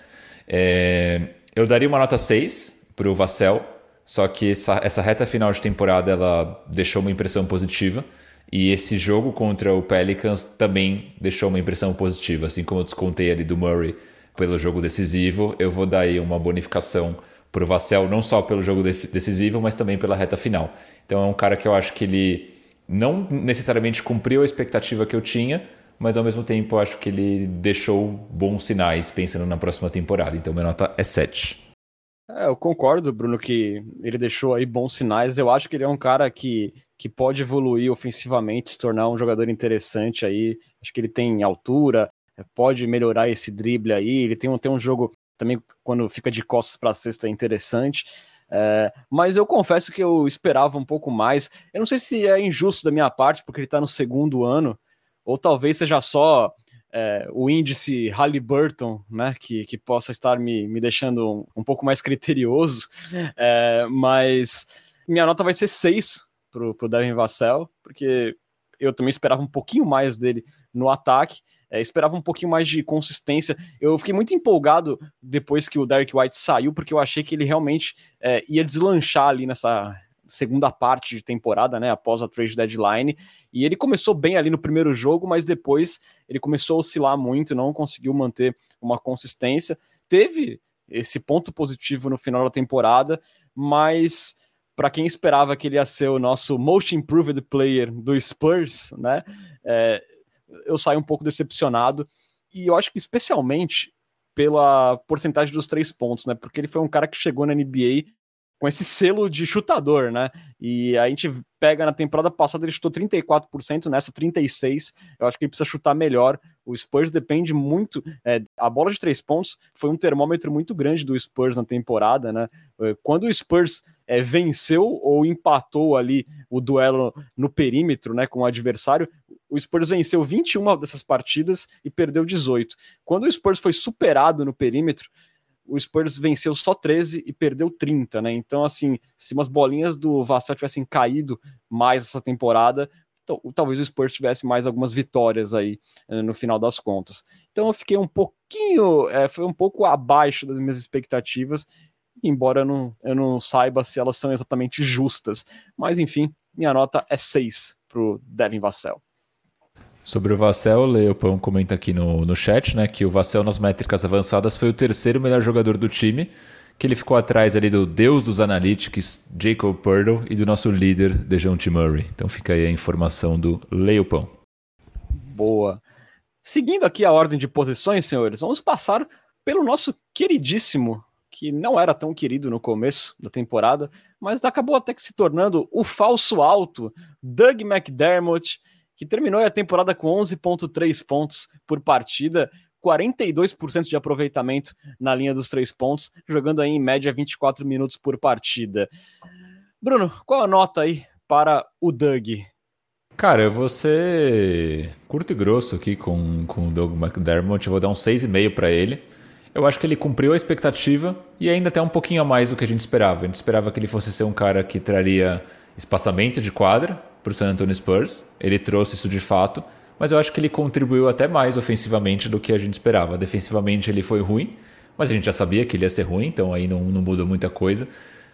É, eu daria uma nota 6 para o Vassell, só que essa, essa reta final de temporada ela deixou uma impressão positiva. E esse jogo contra o Pelicans também deixou uma impressão positiva. Assim como eu descontei ali do Murray pelo jogo decisivo, eu vou dar aí uma bonificação para o Vassell, não só pelo jogo decisivo, mas também pela reta final. Então é um cara que eu acho que ele não necessariamente cumpriu a expectativa que eu tinha, mas ao mesmo tempo eu acho que ele deixou bons sinais pensando na próxima temporada. Então minha nota é 7. É, eu concordo, Bruno, que ele deixou aí bons sinais. Eu acho que ele é um cara que, que pode evoluir ofensivamente, se tornar um jogador interessante aí. Acho que ele tem altura, é, pode melhorar esse drible aí. Ele tem um, tem um jogo também, quando fica de costas para a cesta, é interessante. É, mas eu confesso que eu esperava um pouco mais. Eu não sei se é injusto da minha parte, porque ele está no segundo ano, ou talvez seja só é, o índice Halliburton, né, que, que possa estar me, me deixando um, um pouco mais criterioso, é, mas minha nota vai ser 6 para o Devin Vassell, porque eu também esperava um pouquinho mais dele no ataque, é, esperava um pouquinho mais de consistência. Eu fiquei muito empolgado depois que o Derek White saiu, porque eu achei que ele realmente é, ia deslanchar ali nessa segunda parte de temporada, né, após a trade deadline, e ele começou bem ali no primeiro jogo, mas depois ele começou a oscilar muito, não conseguiu manter uma consistência. Teve esse ponto positivo no final da temporada, mas para quem esperava que ele ia ser o nosso most improved player do Spurs, né, é, eu saí um pouco decepcionado, e eu acho que especialmente pela porcentagem dos três pontos, né? Porque ele foi um cara que chegou na NBA com esse selo de chutador, né? E a gente pega na temporada passada, ele chutou 34%, nessa 36%. Eu acho que ele precisa chutar melhor. O Spurs depende muito. É, a bola de três pontos foi um termômetro muito grande do Spurs na temporada, né? É, quando o Spurs é, venceu ou empatou ali o duelo no perímetro, né, com o adversário, o Spurs venceu 21 dessas partidas e perdeu 18. Quando o Spurs foi superado no perímetro, o Spurs venceu só 13 e perdeu 30, né? Então, assim, se umas bolinhas do Vassal tivessem caído mais essa temporada, talvez o Spurs tivesse mais algumas vitórias aí eh, no final das contas. Então eu fiquei um pouquinho, é, foi um pouco abaixo das minhas expectativas, embora eu não, eu não saiba se elas são exatamente justas. Mas enfim, minha nota é 6 para o Devin Vassell. Sobre o Vassell, o Leopão comenta aqui no, no chat, né, que o Vassell nas métricas avançadas foi o terceiro melhor jogador do time, que ele ficou atrás ali do deus dos analytics, Jacob Purtle, e do nosso líder, Dejounte Murray. Então fica aí a informação do Leopão. Boa. Seguindo aqui a ordem de posições, senhores, vamos passar pelo nosso queridíssimo, que não era tão querido no começo da temporada, mas acabou até que se tornando o falso alto, Doug McDermott, que terminou a temporada com 11,3 pontos por partida, 42% de aproveitamento na linha dos três pontos, jogando aí em média 24 minutos por partida. Bruno, qual a nota aí para o Doug? Cara, eu vou ser curto e grosso aqui com, com o Doug McDermott, eu vou dar um 6,5 para ele. Eu acho que ele cumpriu a expectativa e ainda até um pouquinho a mais do que a gente esperava. A gente esperava que ele fosse ser um cara que traria espaçamento de quadra, para o San Antonio Spurs. Ele trouxe isso de fato, mas eu acho que ele contribuiu até mais ofensivamente do que a gente esperava. Defensivamente ele foi ruim, mas a gente já sabia que ele ia ser ruim, então aí não, não mudou muita coisa.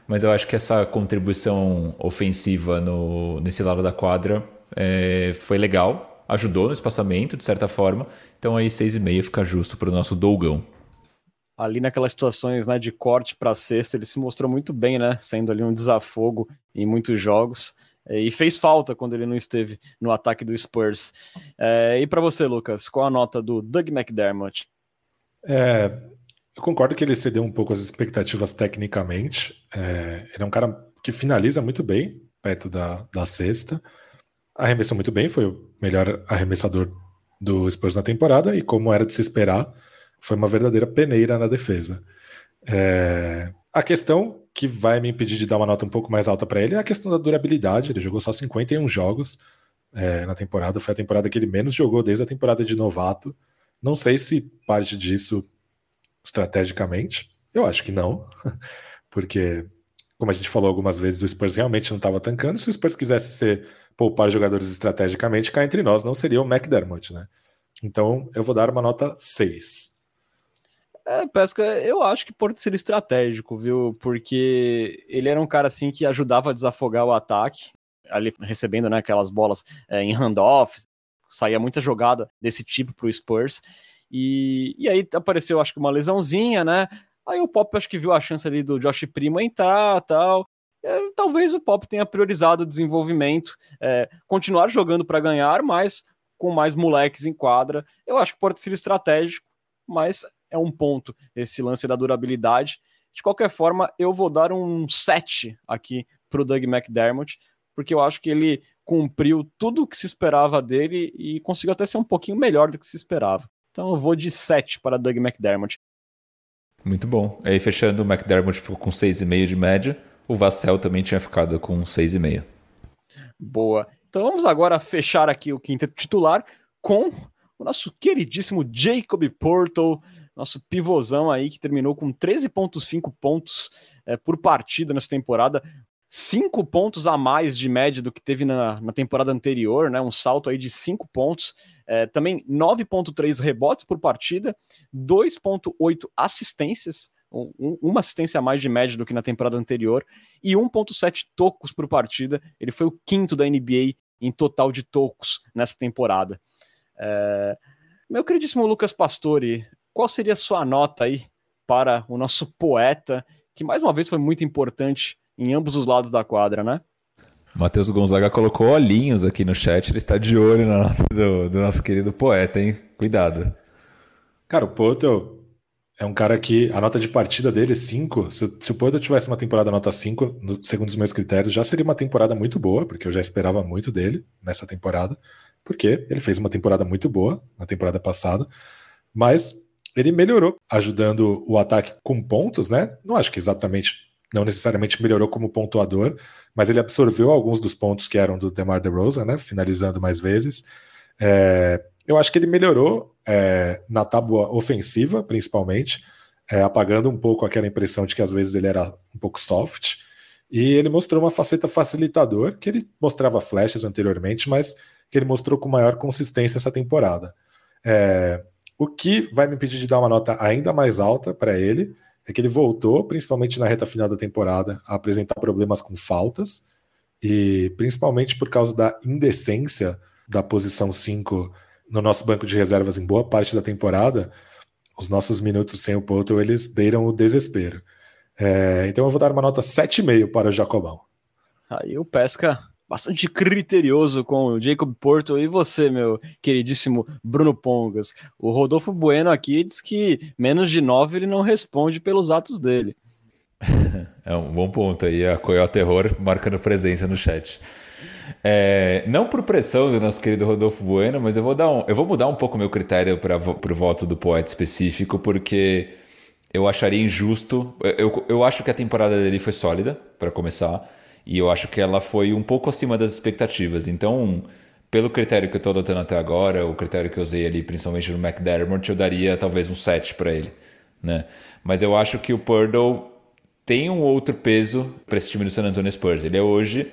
Mas eu acho que essa contribuição ofensiva no, nesse lado da quadra é, foi legal, ajudou no espaçamento, de certa forma. Então aí 6,5 fica justo para o nosso Dolgão. Ali naquelas situações né, de corte para sexta, ele se mostrou muito bem, né? Sendo ali um desafogo em muitos jogos. É, e fez falta quando ele não esteve no ataque do Spurs. É, e para você, Lucas, qual a nota do Doug McDermott? É, Eu concordo que ele cedeu um pouco as expectativas tecnicamente. É, ele é um cara que finaliza muito bem perto da, da cesta. Arremessou muito bem, foi o melhor arremessador do Spurs na temporada e, como era de se esperar, foi uma verdadeira peneira na defesa. É, a questão que vai me impedir de dar uma nota um pouco mais alta para ele é a questão da durabilidade. Ele jogou só 51 jogos é, na temporada, foi a temporada que ele menos jogou desde a temporada de novato. Não sei se parte disso estrategicamente, eu acho que não, porque, como a gente falou algumas vezes, o Spurs realmente não estava tancando. Se o Spurs quisesse ser poupar jogadores estrategicamente, cá entre nós não seria o McDermott, né? Então eu vou dar uma nota 6. É, Pesca, eu acho que pode ser estratégico, viu? Porque ele era um cara assim que ajudava a desafogar o ataque, ali recebendo né, aquelas bolas é, em handoffs, saía muita jogada desse tipo pro Spurs. E, e aí apareceu, acho que uma lesãozinha, né? Aí o Pop acho que viu a chance ali do Josh Primo entrar tal. É, talvez o Pop tenha priorizado o desenvolvimento, é, continuar jogando para ganhar, mas com mais moleques em quadra. Eu acho que pode ser estratégico, mas é um ponto esse lance da durabilidade. De qualquer forma, eu vou dar um 7 aqui para o Doug McDermott, porque eu acho que ele cumpriu tudo o que se esperava dele e conseguiu até ser um pouquinho melhor do que se esperava. Então eu vou de 7 para Doug McDermott. Muito bom. Aí fechando, o McDermott ficou com 6,5 de média. O Vassell também tinha ficado com 6,5. Boa. Então vamos agora fechar aqui o quinto titular com o nosso queridíssimo Jacob Portal, nosso pivôzão aí que terminou com 13,5 pontos é, por partida nessa temporada, cinco pontos a mais de média do que teve na, na temporada anterior, né? Um salto aí de cinco pontos. É, também 9,3 rebotes por partida, 2,8 assistências, um, uma assistência a mais de média do que na temporada anterior, e 1,7 tocos por partida. Ele foi o quinto da NBA em total de tocos nessa temporada. É... Meu queridíssimo Lucas Pastore, qual seria a sua nota aí para o nosso poeta, que mais uma vez foi muito importante em ambos os lados da quadra, né? Matheus Gonzaga colocou olhinhos aqui no chat, ele está de olho na nota do, do nosso querido poeta, hein? Cuidado. Cara, o Poto é um cara que a nota de partida dele, 5. Se, se, o Poto tivesse uma temporada nota 5, segundo os meus critérios, já seria uma temporada muito boa, porque eu já esperava muito dele nessa temporada, porque ele fez uma temporada muito boa na temporada passada, mas ele melhorou, ajudando o ataque com pontos, né? Não acho que exatamente, não necessariamente melhorou como pontuador, mas ele absorveu alguns dos pontos que eram do DeMar DeRozan, né? Finalizando mais vezes. É, eu acho que ele melhorou é, na tábua ofensiva, principalmente, é, apagando um pouco aquela impressão de que às vezes ele era um pouco soft. E ele mostrou uma faceta facilitador, que ele mostrava flashes anteriormente, mas que ele mostrou com maior consistência essa temporada. É, o que vai me impedir de dar uma nota ainda mais alta para ele é que ele voltou, principalmente na reta final da temporada, a apresentar problemas com faltas, e principalmente por causa da indecência da posição 5 no nosso banco de reservas em boa parte da temporada, os nossos minutos sem o Poto, eles beiram o desespero. É, então eu vou dar uma nota 7,5 para o Jacobão. Aí o Pesca bastante criterioso com o Jacob Porto e você, meu queridíssimo Bruno Pongas. O Rodolfo Bueno aqui diz que menos de 9 ele não responde pelos atos dele. É um bom ponto aí, a Coyote Terror marcando presença no chat. É, não por pressão do nosso querido Rodolfo Bueno, mas eu vou, dar um, eu vou mudar um pouco meu critério para o voto do poeta específico, porque eu acharia injusto. Eu, eu acho que a temporada dele foi sólida, para começar. E eu acho que ela foi um pouco acima das expectativas. Então, pelo critério que eu estou adotando até agora, o critério que eu usei ali, principalmente no McDermott, eu daria talvez um 7 para ele. Né? Mas eu acho que o Purdle tem um outro peso para esse time do San Antonio Spurs. Ele é hoje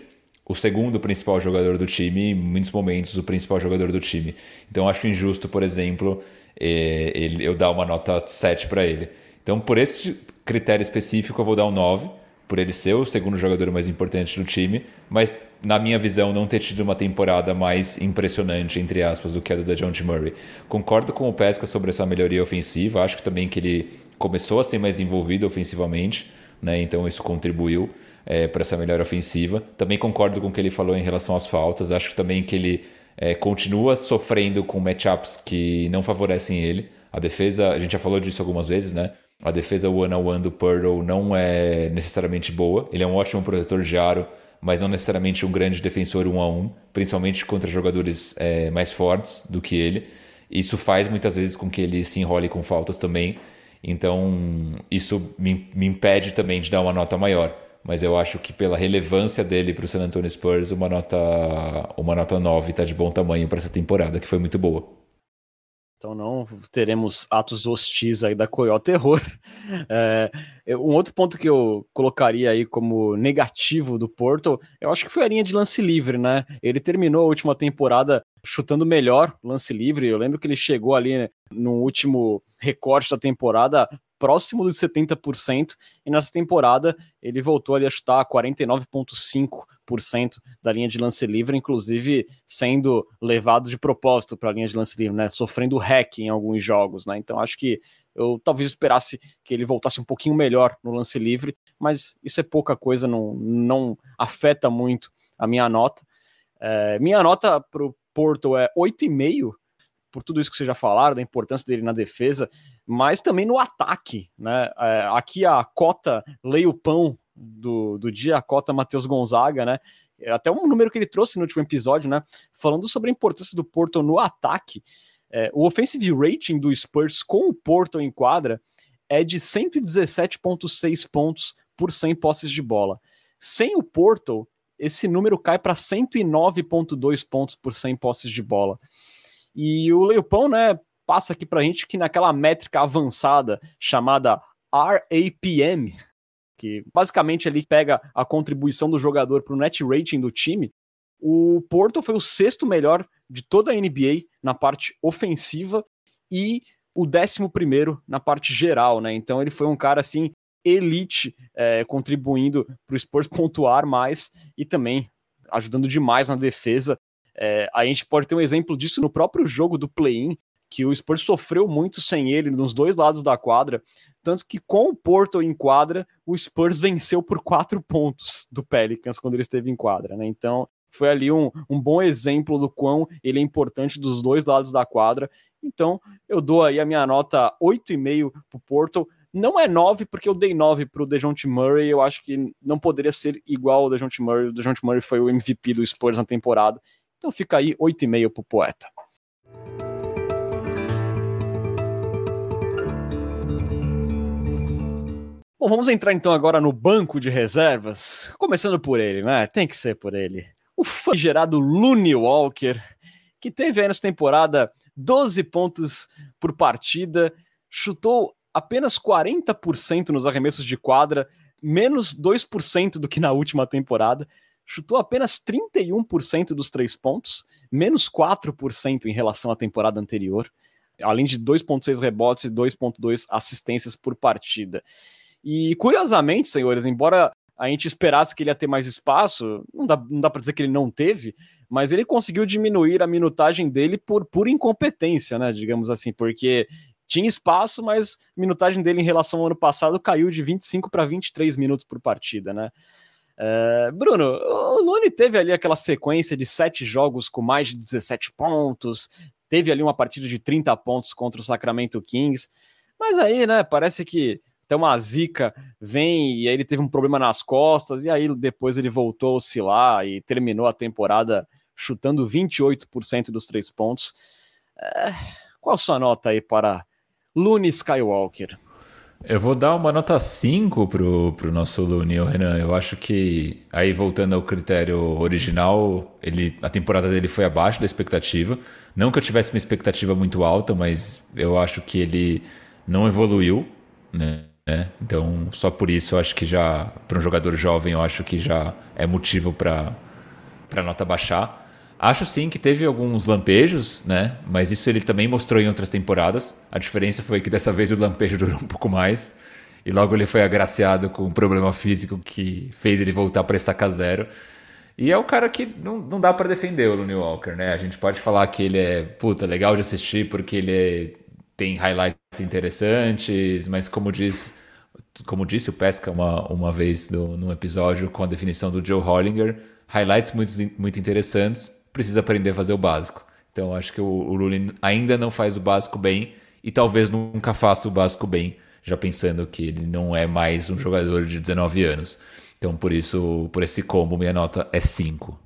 o segundo principal jogador do time, em muitos momentos o principal jogador do time. Então acho injusto, por exemplo, eh, eu dar uma nota 7 para ele. Então, por esse critério específico, eu vou dar um 9 por ele ser o segundo jogador mais importante do time, mas na minha visão não ter tido uma temporada mais impressionante, entre aspas, do que a do John T. Murray. Concordo com o Pesca sobre essa melhoria ofensiva, acho que também que ele começou a ser mais envolvido ofensivamente, né? então isso contribuiu é, para essa melhora ofensiva. Também concordo com o que ele falou em relação às faltas, acho também que ele é, continua sofrendo com matchups que não favorecem ele. A defesa, a gente já falou disso algumas vezes, né? A defesa one-on-one do Purdle não é necessariamente boa. Ele é um ótimo protetor de aro, mas não necessariamente um grande defensor um a um, principalmente contra jogadores é, mais fortes do que ele. Isso faz muitas vezes com que ele se enrole com faltas também. Então, isso me, me impede também de dar uma nota maior. Mas eu acho que pela relevância dele para o San Antonio Spurs, uma nota, uma nota 9 está de bom tamanho para essa temporada, que foi muito boa. Então não teremos atos hostis aí da Coyote Terror. É, um outro ponto que eu colocaria aí como negativo do Porto, eu acho que foi a linha de lance livre, né? Ele terminou a última temporada chutando melhor lance livre. Eu lembro que ele chegou ali né, no último recorte da temporada próximo dos 70%, e nessa temporada ele voltou ali a chutar 49,5% da linha de lance livre, inclusive sendo levado de propósito para a linha de lance livre, né? Sofrendo hack em alguns jogos, né? Então acho que eu talvez esperasse que ele voltasse um pouquinho melhor no lance livre, mas isso é pouca coisa, não, não afeta muito a minha nota. É, minha nota para o Porto é 8,5, por tudo isso que vocês já falaram, da importância dele na defesa mas também no ataque, né? É, aqui a cota Leio Pão do, do dia, a cota Matheus Gonzaga, né? É até um número que ele trouxe no último episódio, né? Falando sobre a importância do Porto no ataque. É, o offensive rating do Spurs com o Porto em quadra é de 117,6 pontos por 100 posses de bola. Sem o Porto, esse número cai para 109,2 pontos por 100 posses de bola. E o Leopão, né, passa aqui para a gente que naquela métrica avançada chamada RAPM, que basicamente ele pega a contribuição do jogador para o net rating do time, o Porto foi o sexto melhor de toda a NBA na parte ofensiva e o décimo primeiro na parte geral, né? Então ele foi um cara assim elite, é, contribuindo para o Spurs pontuar mais e também ajudando demais na defesa. É, a gente pode ter um exemplo disso no próprio jogo do play-in, que o Spurs sofreu muito sem ele nos dois lados da quadra, tanto que com o Porto em quadra, o Spurs venceu por quatro pontos do Pelicans quando ele esteve em quadra, né? Então foi ali um, um bom exemplo do quão ele é importante dos dois lados da quadra. Então eu dou aí a minha nota 8,5 para o Porto. Não é 9, porque eu dei 9 para o DeJounte Murray. Eu acho que não poderia ser igual ao DeJounte Murray. O DeJounte Murray foi o MVP do Spurs na temporada. Então fica aí 8,5 para o Poeta. Bom, vamos entrar então agora no banco de reservas, começando por ele, né? Tem que ser por ele. O gerado Looney Walker, que teve aí nessa temporada 12 pontos por partida, chutou apenas 40% nos arremessos de quadra, menos 2% do que na última temporada, chutou apenas 31% dos três pontos, menos 4% em relação à temporada anterior, além de 2,6 rebotes e 2,2 assistências por partida. E curiosamente, senhores, embora a gente esperasse que ele ia ter mais espaço, não dá, não dá para dizer que ele não teve, mas ele conseguiu diminuir a minutagem dele por pura incompetência, né? Digamos assim, porque tinha espaço, mas a minutagem dele em relação ao ano passado caiu de 25 para 23 minutos por partida, né? É, Bruno, o Lune teve ali aquela sequência de sete jogos com mais de 17 pontos, teve ali uma partida de 30 pontos contra o Sacramento Kings, mas aí, né, parece que até uma zica vem e aí ele teve um problema nas costas, e aí depois ele voltou a oscilar e terminou a temporada chutando 28% dos três pontos. É, qual sua nota aí para Looney Skywalker? Eu vou dar uma nota 5 pro, pro nosso Looney, Renan. Eu acho que, aí voltando ao critério original, ele, a temporada dele foi abaixo da expectativa. Não que eu tivesse uma expectativa muito alta, mas eu acho que ele não evoluiu, né? Né? Então, só por isso eu acho que já, para um jogador jovem, eu acho que já é motivo para a nota baixar. Acho sim que teve alguns lampejos, né? Mas isso ele também mostrou em outras temporadas. A diferença foi que dessa vez o lampejo durou um pouco mais. E logo ele foi agraciado com um problema físico que fez ele voltar para estacar zero. E é o cara que não, não dá para defender o Looney Walker, né? A gente pode falar que ele é, puta, legal de assistir porque ele é, tem highlights interessantes, mas como diz como disse o Pesca uma, uma vez no, num episódio com a definição do Joe Hollinger, highlights muito, muito interessantes, precisa aprender a fazer o básico. Então acho que o, o Lulin ainda não faz o básico bem e talvez nunca faça o básico bem, já pensando que ele não é mais um jogador de 19 anos. Então, por isso, por esse combo, minha nota é 5.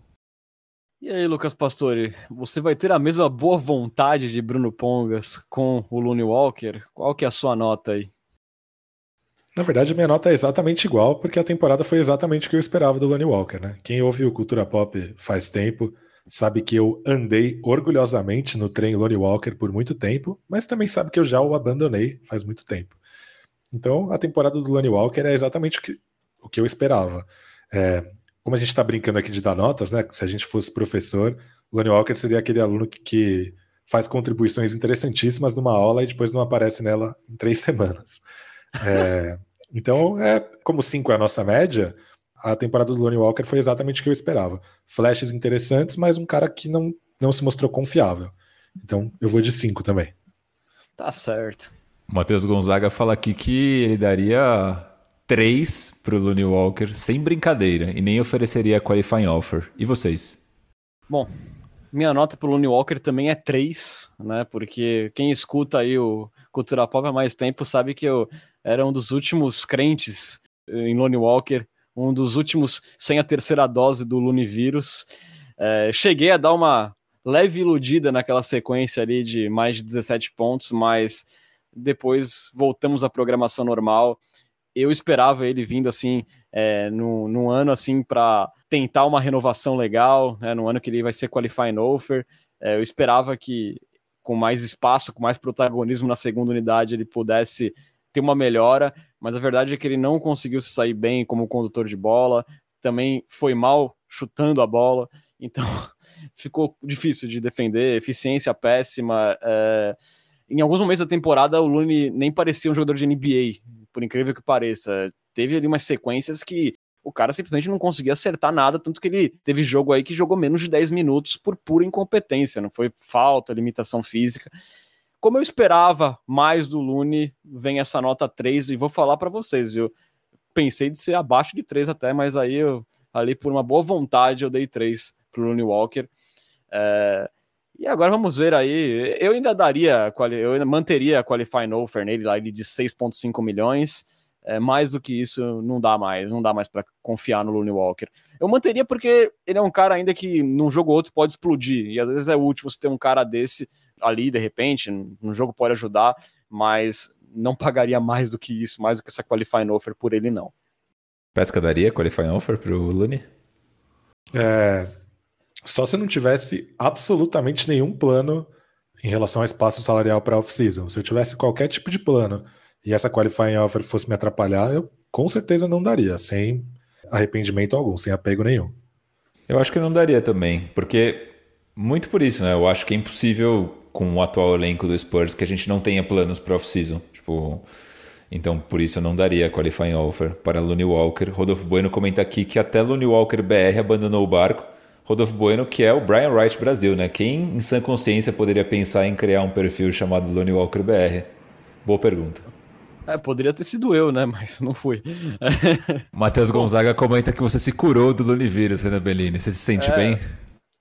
E aí, Lucas Pastore, você vai ter a mesma boa vontade de Bruno Pongas com o Looney Walker? Qual que é a sua nota aí? Na verdade, minha nota é exatamente igual, porque a temporada foi exatamente o que eu esperava do Looney Walker, né? Quem ouve o Cultura Pop faz tempo sabe que eu andei orgulhosamente no trem Lonnie Walker por muito tempo, mas também sabe que eu já o abandonei faz muito tempo. Então, a temporada do Lonnie Walker é exatamente o que, o que eu esperava. É, como a gente está brincando aqui de dar notas, né? Se a gente fosse professor, o Lonnie Walker seria aquele aluno que, que faz contribuições interessantíssimas numa aula e depois não aparece nela em três semanas. É, então, é, como cinco é a nossa média, a temporada do Lonnie Walker foi exatamente o que eu esperava. Flashes interessantes, mas um cara que não, não se mostrou confiável. Então eu vou de 5 também. Tá certo. O Matheus Gonzaga fala aqui que ele daria 3 pro Lonnie Walker sem brincadeira e nem ofereceria qualifying offer. E vocês? Bom, minha nota pro Lonnie Walker também é 3, né? Porque quem escuta aí o Cultura Pop há mais tempo sabe que eu era um dos últimos crentes em Lonnie Walker um dos últimos sem a terceira dose do Lunivírus. É, cheguei a dar uma leve iludida naquela sequência ali de mais de 17 pontos, mas depois voltamos à programação normal. Eu esperava ele vindo assim, é, no, num ano assim, para tentar uma renovação legal, né, no ano que ele vai ser qualifying offer. É, eu esperava que com mais espaço, com mais protagonismo na segunda unidade, ele pudesse ter uma melhora, mas a verdade é que ele não conseguiu se sair bem como condutor de bola, também foi mal chutando a bola, então ficou difícil de defender, eficiência péssima. É... Em alguns momentos da temporada, o Lune nem parecia um jogador de NBA, por incrível que pareça. Teve ali umas sequências que o cara simplesmente não conseguia acertar nada, tanto que ele teve jogo aí que jogou menos de 10 minutos por pura incompetência, não foi falta, limitação física. Como eu esperava mais do Lune, vem essa nota 3 e vou falar para vocês, viu? Pensei de ser abaixo de 3 até, mas aí eu, ali por uma boa vontade eu dei 3 pro Lune Walker. É, e agora vamos ver aí. Eu ainda daria, eu ainda manteria a qualifying offer nele lá de 6,5 milhões. É, mais do que isso, não dá mais, não dá mais para confiar no Looney Walker. Eu manteria porque ele é um cara ainda que num jogo ou outro pode explodir, e às vezes é útil você ter um cara desse ali de repente, no jogo pode ajudar, mas não pagaria mais do que isso, mais do que essa qualifying offer por ele não. Pesca daria qualifying offer pro Looney? É, só se não tivesse absolutamente nenhum plano em relação ao espaço salarial para off-season. Se eu tivesse qualquer tipo de plano e essa qualifying offer fosse me atrapalhar, eu com certeza não daria, sem arrependimento algum, sem apego nenhum. Eu acho que não daria também, porque muito por isso, né? Eu acho que é impossível com o atual elenco do Spurs que a gente não tenha planos para off-season. Tipo, então por isso eu não daria qualifying offer para Looney Walker. Rodolfo Bueno comenta aqui que até Looney Walker BR abandonou o barco. Rodolfo Bueno, que é o Brian Wright Brasil, né? Quem em sã consciência poderia pensar em criar um perfil chamado Looney Walker BR? Boa pergunta. É, poderia ter sido eu, né? Mas não fui. Matheus Gonzaga comenta que você se curou do Lunivírus, Renan Bellini. Você se sente é, bem?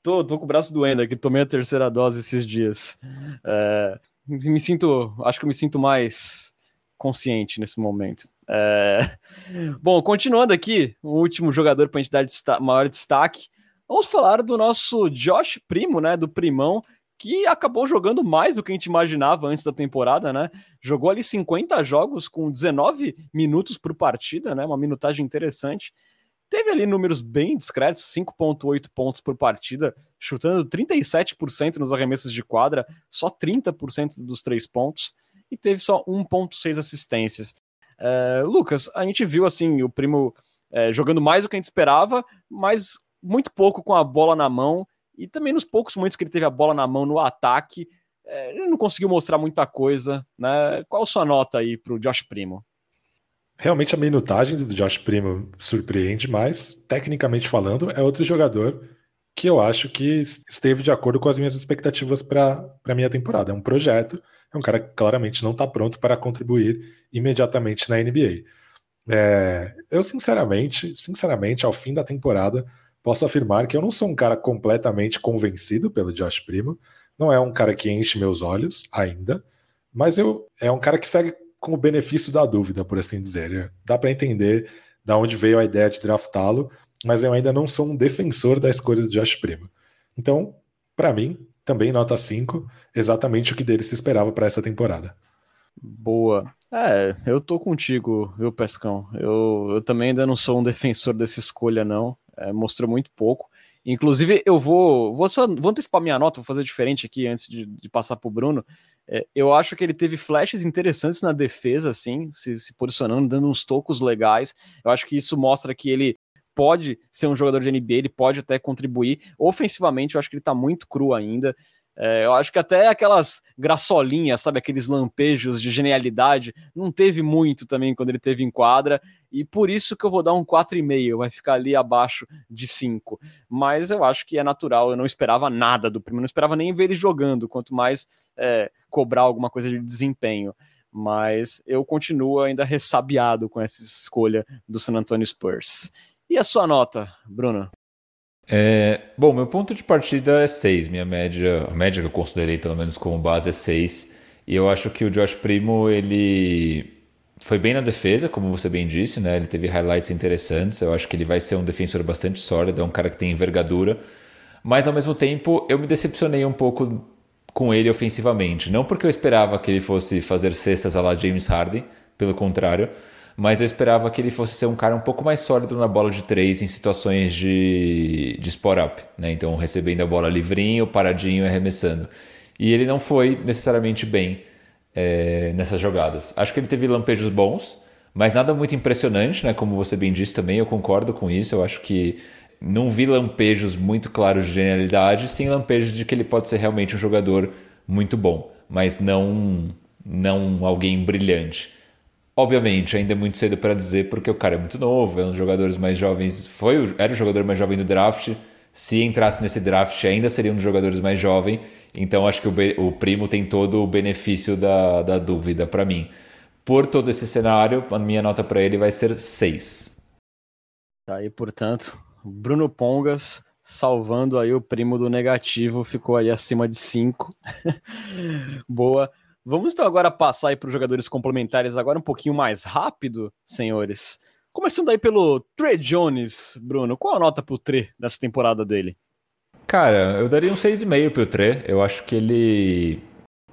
Tô, tô com o braço doendo aqui, tomei a terceira dose esses dias. É, me sinto, acho que eu me sinto mais consciente nesse momento. É, bom, continuando aqui, o último jogador para a gente dar maior destaque, vamos falar do nosso Josh Primo, né? Do Primão, que acabou jogando mais do que a gente imaginava antes da temporada, né? Jogou ali 50 jogos com 19 minutos por partida, né? Uma minutagem interessante. Teve ali números bem discretos, 5.8 pontos por partida, chutando 37% nos arremessos de quadra, só 30% dos três pontos, e teve só 1.6 assistências. É, Lucas, a gente viu assim o primo é, jogando mais do que a gente esperava, mas muito pouco com a bola na mão e também nos poucos momentos que ele teve a bola na mão no ataque, é, ele não conseguiu mostrar muita coisa, né? Qual a sua nota aí para o Josh Primo? Realmente a minutagem do Josh Primo surpreende, mas tecnicamente falando, é outro jogador que eu acho que esteve de acordo com as minhas expectativas para a minha temporada. É um projeto, é um cara que claramente não está pronto para contribuir imediatamente na NBA. É, eu sinceramente, sinceramente, ao fim da temporada, posso afirmar que eu não sou um cara completamente convencido pelo Josh Primo. Não é um cara que enche meus olhos ainda, mas eu é um cara que segue com o benefício da dúvida, por assim dizer. Dá para entender da onde veio a ideia de draftá-lo, mas eu ainda não sou um defensor da escolha do Josh Primo. Então, para mim, também nota 5, exatamente o que dele se esperava para essa temporada. Boa. É, eu tô contigo, viu, Pescão? Eu, eu também ainda não sou um defensor dessa escolha, não. É, mostrou muito pouco. Inclusive, eu vou, vou, só, vou antecipar minha nota, vou fazer diferente aqui antes de, de passar para o Bruno. É, eu acho que ele teve flashes interessantes na defesa, assim, se, se posicionando, dando uns tocos legais. Eu acho que isso mostra que ele pode ser um jogador de NBA, ele pode até contribuir. Ofensivamente, eu acho que ele está muito cru ainda. É, eu acho que até aquelas graçolinhas, sabe, aqueles lampejos de genialidade, não teve muito também quando ele teve em quadra, e por isso que eu vou dar um 4,5, vai ficar ali abaixo de 5. Mas eu acho que é natural, eu não esperava nada do primo, não esperava nem ver ele jogando, quanto mais é, cobrar alguma coisa de desempenho. Mas eu continuo ainda ressabiado com essa escolha do San Antonio Spurs. E a sua nota, Bruno? É, bom, meu ponto de partida é 6. Minha média, a média que eu considerei pelo menos como base é 6. E eu acho que o Josh Primo, ele foi bem na defesa, como você bem disse, né? Ele teve highlights interessantes. Eu acho que ele vai ser um defensor bastante sólido, é um cara que tem envergadura. Mas ao mesmo tempo, eu me decepcionei um pouco com ele ofensivamente. Não porque eu esperava que ele fosse fazer cestas a lá James Harden, pelo contrário mas eu esperava que ele fosse ser um cara um pouco mais sólido na bola de três em situações de, de spot-up, né? Então recebendo a bola livrinho, paradinho, arremessando. E ele não foi necessariamente bem é, nessas jogadas. Acho que ele teve lampejos bons, mas nada muito impressionante, né? Como você bem disse também, eu concordo com isso. Eu acho que não vi lampejos muito claros de genialidade, sim lampejos de que ele pode ser realmente um jogador muito bom, mas não não alguém brilhante. Obviamente, ainda é muito cedo para dizer, porque o cara é muito novo, é um dos jogadores mais jovens, foi, era o jogador mais jovem do draft. Se entrasse nesse draft, ainda seria um dos jogadores mais jovens. Então, acho que o, o primo tem todo o benefício da, da dúvida para mim. Por todo esse cenário, a minha nota para ele vai ser 6. Tá aí, portanto, Bruno Pongas salvando aí o primo do negativo, ficou aí acima de 5. Boa. Vamos então agora passar aí para os jogadores complementares agora um pouquinho mais rápido, senhores. Começando aí pelo Trey Jones, Bruno. Qual a nota pro Trey dessa temporada dele? Cara, eu daria um 6,5 pro Trey. Eu acho que ele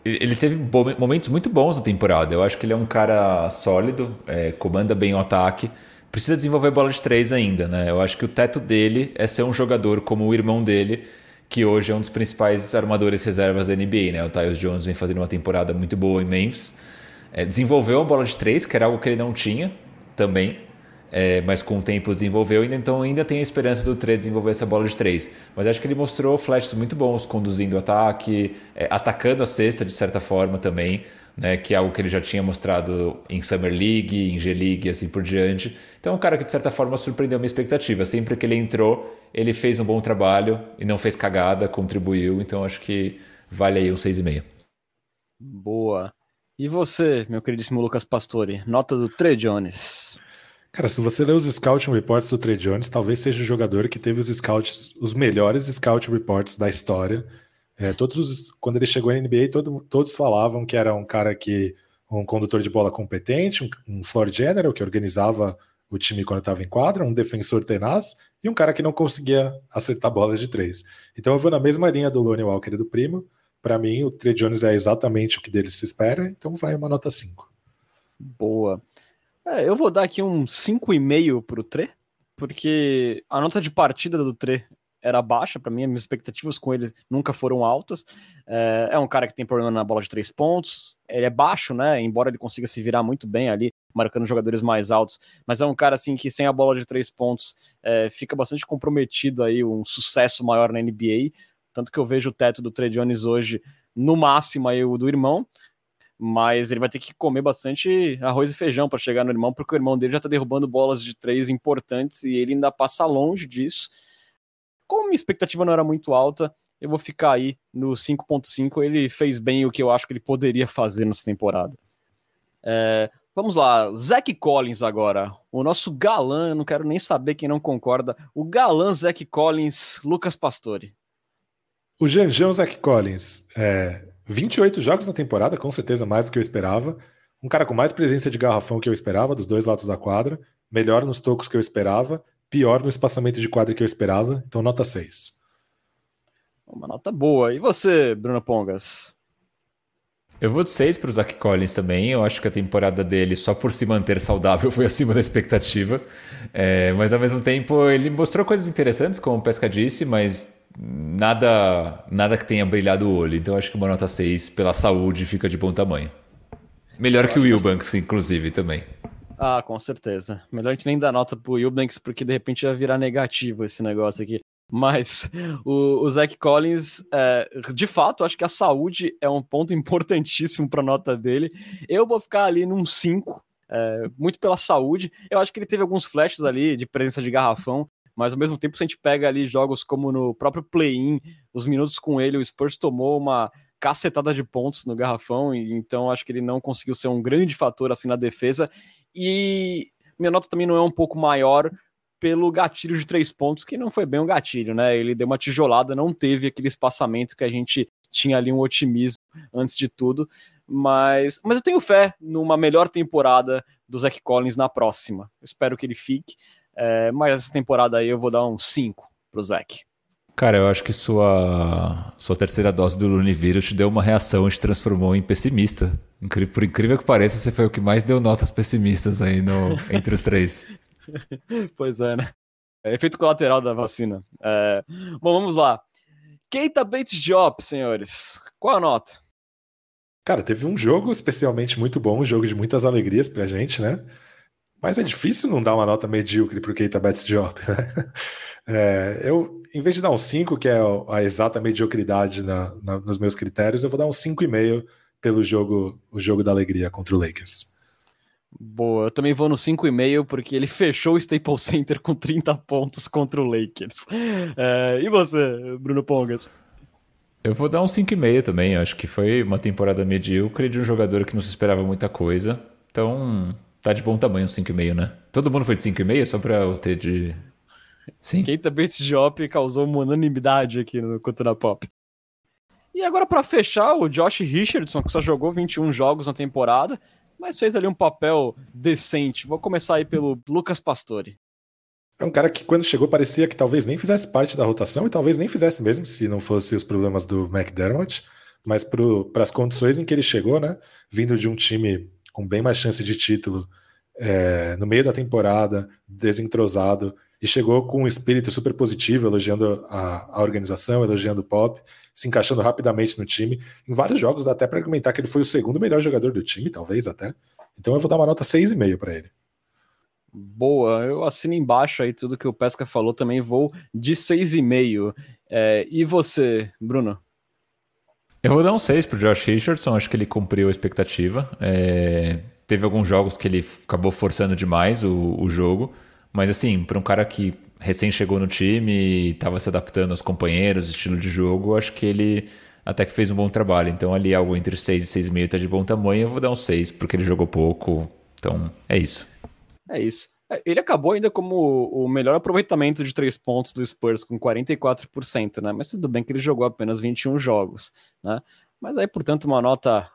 ele teve momentos muito bons na temporada. Eu acho que ele é um cara sólido, é, comanda bem o ataque. Precisa desenvolver bola de três ainda, né? Eu acho que o teto dele é ser um jogador como o irmão dele, que hoje é um dos principais armadores reservas da NBA, né? O Tyus Jones vem fazendo uma temporada muito boa em Memphis. É, desenvolveu a bola de três, que era algo que ele não tinha também, é, mas com o tempo desenvolveu, então ainda tem a esperança do Trey desenvolver essa bola de três. Mas acho que ele mostrou flashes muito bons, conduzindo o ataque, é, atacando a cesta de certa forma também né, que é algo que ele já tinha mostrado em Summer League, em G-League e assim por diante. Então, é um cara que de certa forma surpreendeu minha expectativa. Sempre que ele entrou, ele fez um bom trabalho e não fez cagada, contribuiu. Então, acho que vale aí um 6,5. Boa. E você, meu queridíssimo Lucas Pastore, nota do Trey Jones? Cara, se você ler os scouting reports do Trey Jones, talvez seja o jogador que teve os scouts, os melhores scouting reports da história. É, todos os, quando ele chegou na NBA, todo, todos falavam que era um cara que um condutor de bola competente, um, um floor general que organizava o time quando estava em quadra, um defensor tenaz e um cara que não conseguia acertar bolas de três. Então eu vou na mesma linha do Lonnie Walker e do Primo. Para mim, o Trey Jones é exatamente o que dele se espera, então vai uma nota 5. Boa. É, eu vou dar aqui um 5,5 para o Trey, porque a nota de partida do Trey era baixa para mim, as minhas expectativas com ele nunca foram altas. É, é, um cara que tem problema na bola de três pontos, ele é baixo, né? Embora ele consiga se virar muito bem ali, marcando jogadores mais altos, mas é um cara assim que sem a bola de três pontos é, fica bastante comprometido aí, um sucesso maior na NBA. Tanto que eu vejo o teto do Trey Jones hoje no máximo aí o do irmão, mas ele vai ter que comer bastante arroz e feijão para chegar no irmão, porque o irmão dele já tá derrubando bolas de três importantes e ele ainda passa longe disso. Como minha expectativa não era muito alta, eu vou ficar aí no 5.5. Ele fez bem o que eu acho que ele poderia fazer nessa temporada. É, vamos lá, Zach Collins agora. O nosso galã, eu não quero nem saber quem não concorda. O galã Zach Collins, Lucas Pastore. O Janjão Zach Collins, é, 28 jogos na temporada, com certeza mais do que eu esperava. Um cara com mais presença de garrafão que eu esperava, dos dois lados da quadra, melhor nos tocos que eu esperava, pior no espaçamento de quadra que eu esperava, então nota 6. Uma nota boa. E você, Bruno Pongas? Eu vou de 6 para o Zach Collins também. Eu acho que a temporada dele, só por se manter saudável, foi acima da expectativa. É, mas ao mesmo tempo, ele mostrou coisas interessantes, como o Pesca disse, mas nada, nada que tenha brilhado o olho. Então acho que uma nota 6 pela saúde fica de bom tamanho. Melhor que o Wilbanks, inclusive, também. Ah, com certeza. Melhor a gente nem dar nota pro Wilbanks, porque de repente vai virar negativo esse negócio aqui. Mas o, o Zach Collins, é, de fato, acho que a saúde é um ponto importantíssimo para a nota dele. Eu vou ficar ali num 5, é, muito pela saúde. Eu acho que ele teve alguns flashes ali de presença de garrafão, mas ao mesmo tempo, se a gente pega ali jogos como no próprio play-in, os minutos com ele, o Spurs tomou uma cacetada de pontos no garrafão, e então acho que ele não conseguiu ser um grande fator assim na defesa. E minha nota também não é um pouco maior pelo gatilho de três pontos, que não foi bem um gatilho, né? Ele deu uma tijolada, não teve aquele espaçamento que a gente tinha ali um otimismo antes de tudo. Mas, mas eu tenho fé numa melhor temporada do Zach Collins na próxima. Eu espero que ele fique. É, mas essa temporada aí eu vou dar um 5 pro Zach. Cara, eu acho que sua, sua terceira dose do Lunivírus te deu uma reação e te transformou em pessimista. Por incrível que pareça, você foi o que mais deu notas pessimistas aí no, entre os três. pois é, né? É efeito colateral da vacina. É... Bom, vamos lá. Keita Bates Diop, senhores. Qual a nota? Cara, teve um jogo especialmente muito bom, um jogo de muitas alegrias pra gente, né? Mas é difícil não dar uma nota medíocre pro Keita Bates Diop, né? É, eu, em vez de dar um 5, que é a exata mediocridade na, na, nos meus critérios, eu vou dar um 5,5 pelo jogo, o jogo da alegria contra o Lakers. Boa, eu também vou no 5,5 porque ele fechou o Staples Center com 30 pontos contra o Lakers. É, e você, Bruno Pongas? Eu vou dar um 5,5 também. Acho que foi uma temporada medíocre de um jogador que não se esperava muita coisa. Então, tá de bom tamanho um 5,5, né? Todo mundo foi de 5,5 só pra eu ter de. Sim. Keita Bates Diop causou uma unanimidade aqui no Cultura Pop. E agora, para fechar, o Josh Richardson, que só jogou 21 jogos na temporada, mas fez ali um papel decente. Vou começar aí pelo Lucas Pastore. É um cara que quando chegou parecia que talvez nem fizesse parte da rotação e talvez nem fizesse mesmo se não fosse os problemas do McDermott, mas para as condições em que ele chegou, né, vindo de um time com bem mais chance de título é, no meio da temporada, desentrosado, e chegou com um espírito super positivo, elogiando a, a organização, elogiando o Pop, se encaixando rapidamente no time. Em vários jogos dá até para argumentar que ele foi o segundo melhor jogador do time, talvez até. Então eu vou dar uma nota 6,5 para ele. Boa, eu assino embaixo aí tudo que o Pesca falou, também vou de 6,5. É, e você, Bruno? Eu vou dar um 6 pro Josh Richardson, acho que ele cumpriu a expectativa. É, teve alguns jogos que ele acabou forçando demais o, o jogo, mas assim, para um cara que recém chegou no time e estava se adaptando aos companheiros, estilo de jogo, acho que ele até que fez um bom trabalho. Então ali algo entre 6 e 6,5 está de bom tamanho, eu vou dar um 6 porque ele jogou pouco. Então é isso. É isso. É, ele acabou ainda como o melhor aproveitamento de três pontos do Spurs, com 44%, né? Mas tudo bem que ele jogou apenas 21 jogos, né? Mas aí, portanto, uma nota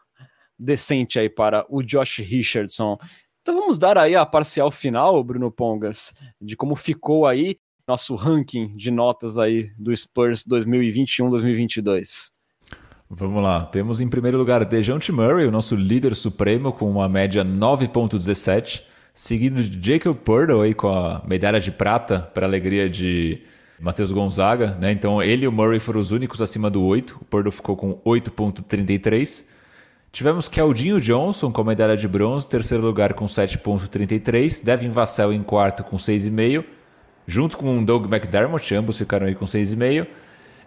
decente aí para o Josh Richardson. Então vamos dar aí a parcial final, Bruno Pongas, de como ficou aí nosso ranking de notas aí do Spurs 2021-2022. Vamos lá, temos em primeiro lugar Dejounte Murray, o nosso líder supremo, com uma média 9.17, seguido de Jacob Purtle aí com a medalha de prata para alegria de Matheus Gonzaga, né? Então ele e o Murray foram os únicos acima do 8, o Purtle ficou com 8.33. Tivemos Keldinho Johnson com medalha de bronze, terceiro lugar com 7,33. Devin Vassell em quarto com 6,5. Junto com Doug McDermott, ambos ficaram aí com 6,5.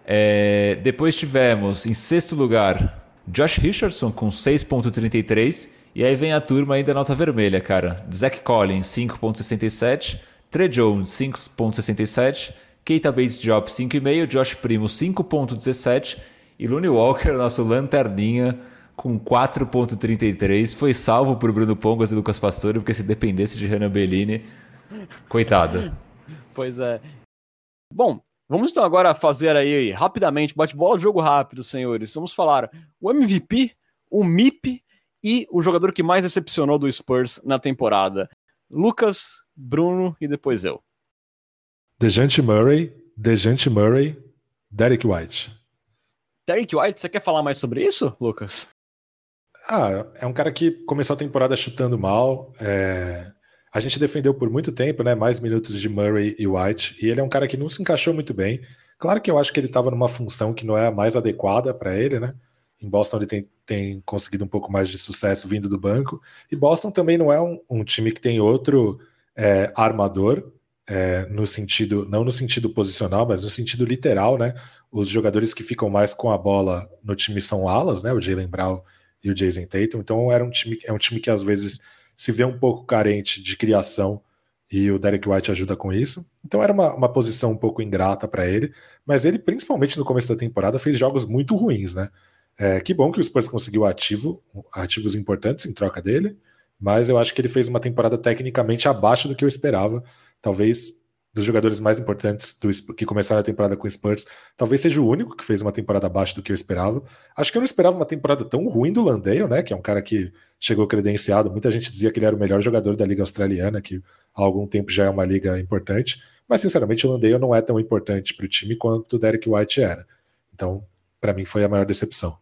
É, depois tivemos em sexto lugar Josh Richardson com 6,33. E aí vem a turma ainda nota vermelha, cara. Zach Collins 5,67. Trey Jones 5,67. Keita Bates Drop 5,5. Josh Primo 5,17. E Looney Walker, nosso lanterninha, com 4.33. Foi salvo por Bruno Pongas e Lucas Pastore, porque se dependesse de Renan Bellini, coitado. pois é. Bom, vamos então agora fazer aí rapidamente, bate-bola, jogo rápido, senhores. Vamos falar o MVP, o MIP e o jogador que mais decepcionou do Spurs na temporada. Lucas, Bruno e depois eu. Dejante Murray, Dejante Murray, Derek White. Derek White, você quer falar mais sobre isso, Lucas? Ah, é um cara que começou a temporada chutando mal. É... A gente defendeu por muito tempo, né? Mais minutos de Murray e White. E ele é um cara que não se encaixou muito bem. Claro que eu acho que ele estava numa função que não é a mais adequada para ele, né? Em Boston ele tem, tem, conseguido um pouco mais de sucesso vindo do banco. E Boston também não é um, um time que tem outro é, armador, é, no sentido, não no sentido posicional, mas no sentido literal, né? Os jogadores que ficam mais com a bola no time são alas, né? O Jalen Brown e o Jason Tatum. Então era um time, é um time que às vezes se vê um pouco carente de criação e o Derek White ajuda com isso. Então era uma, uma posição um pouco ingrata para ele, mas ele, principalmente no começo da temporada, fez jogos muito ruins, né? É, que bom que o Spurs conseguiu ativo, ativos importantes em troca dele, mas eu acho que ele fez uma temporada tecnicamente abaixo do que eu esperava. Talvez dos jogadores mais importantes do, que começaram a temporada com o Spurs, talvez seja o único que fez uma temporada abaixo do que eu esperava. Acho que eu não esperava uma temporada tão ruim do Landale, né? Que é um cara que chegou credenciado. Muita gente dizia que ele era o melhor jogador da Liga Australiana, que há algum tempo já é uma liga importante. Mas, sinceramente, o Landale não é tão importante para o time quanto o Derek White era. Então, para mim, foi a maior decepção.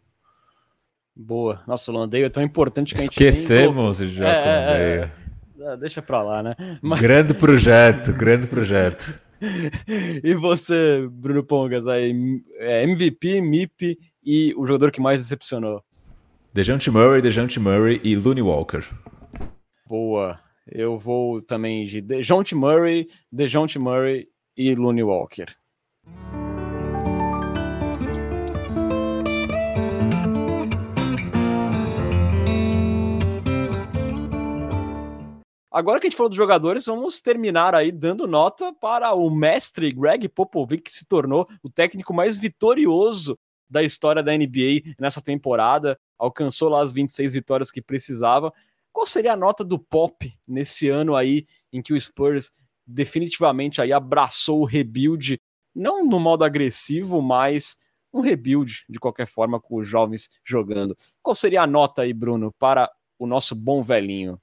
Boa. Nossa, o Landale é tão importante que a gente. Esquecemos nem... já é, com o Landale. É, deixa pra lá, né? Mas... Grande projeto, grande projeto. e você, Bruno Pongas, aí, é MVP, MIP e o jogador que mais decepcionou? Dejante Murray, Dejante Murray e Looney Walker. Boa. Eu vou também de Dejante Murray, Dejante Murray e Looney Walker. Agora que a gente falou dos jogadores, vamos terminar aí dando nota para o mestre Greg Popovich, que se tornou o técnico mais vitorioso da história da NBA nessa temporada, alcançou lá as 26 vitórias que precisava. Qual seria a nota do Pop nesse ano aí em que o Spurs definitivamente aí abraçou o rebuild, não no modo agressivo, mas um rebuild de qualquer forma com os jovens jogando. Qual seria a nota aí, Bruno, para o nosso bom velhinho?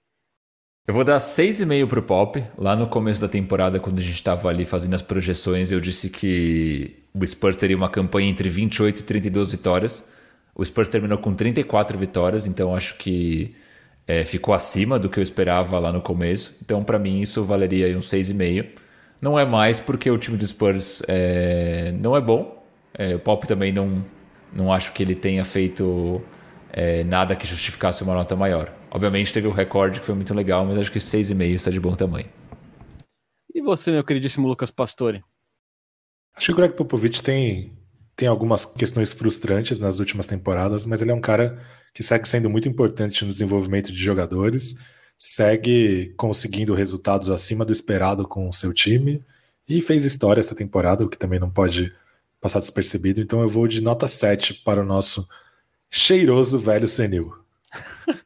Eu vou dar 6,5 pro Pop. Lá no começo da temporada, quando a gente estava ali fazendo as projeções, eu disse que o Spurs teria uma campanha entre 28 e 32 vitórias. O Spurs terminou com 34 vitórias, então acho que é, ficou acima do que eu esperava lá no começo. Então, para mim, isso valeria um 6,5. Não é mais porque o time do Spurs é, não é bom. É, o Pop também não, não acho que ele tenha feito é, nada que justificasse uma nota maior. Obviamente teve o recorde que foi muito legal, mas acho que 6,5 está de bom tamanho. E você, meu queridíssimo Lucas Pastore? Acho que o Greg Popovich tem, tem algumas questões frustrantes nas últimas temporadas, mas ele é um cara que segue sendo muito importante no desenvolvimento de jogadores, segue conseguindo resultados acima do esperado com o seu time e fez história essa temporada, o que também não pode passar despercebido. Então eu vou de nota 7 para o nosso cheiroso velho senil.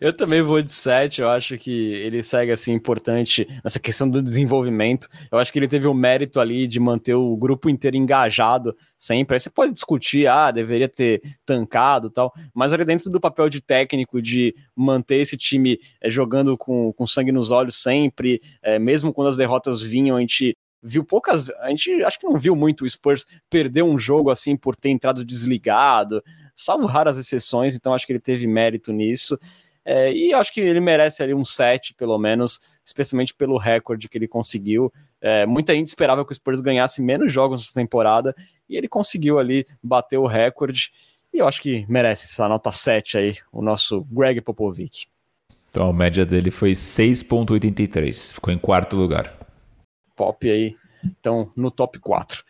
Eu também vou de 7, eu acho que ele segue assim importante nessa questão do desenvolvimento. Eu acho que ele teve o mérito ali de manter o grupo inteiro engajado sempre. Aí você pode discutir, ah, deveria ter tancado tal, mas ali dentro do papel de técnico, de manter esse time é, jogando com, com sangue nos olhos sempre, é, mesmo quando as derrotas vinham, a gente viu poucas. A gente acho que não viu muito o Spurs perder um jogo assim por ter entrado desligado, salvo raras exceções, então acho que ele teve mérito nisso. É, e acho que ele merece ali um 7, pelo menos, especialmente pelo recorde que ele conseguiu. É, muita gente esperava que o Spurs ganhasse menos jogos nessa temporada, e ele conseguiu ali bater o recorde. E eu acho que merece essa nota 7 aí, o nosso Greg Popovic. Então a média dele foi 6,83, ficou em quarto lugar. Pop aí, então no top 4.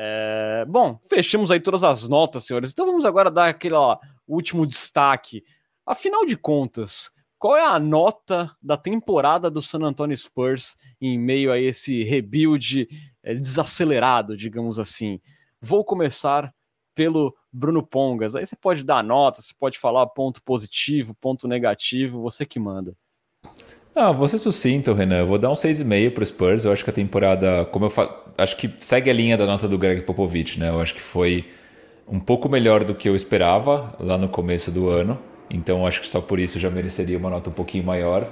É, bom, fechamos aí todas as notas, senhores. Então vamos agora dar aquele ó, último destaque Afinal de contas, qual é a nota da temporada do San Antonio Spurs em meio a esse rebuild é, desacelerado, digamos assim? Vou começar pelo Bruno Pongas. Aí você pode dar nota, você pode falar ponto positivo, ponto negativo, você que manda. Ah, vou ser sucinto, Renan. Eu vou dar um 6,5 para o Spurs. Eu acho que a temporada, como eu falo, acho que segue a linha da nota do Greg Popovich, né? Eu acho que foi um pouco melhor do que eu esperava lá no começo do ano. Então acho que só por isso já mereceria uma nota um pouquinho maior.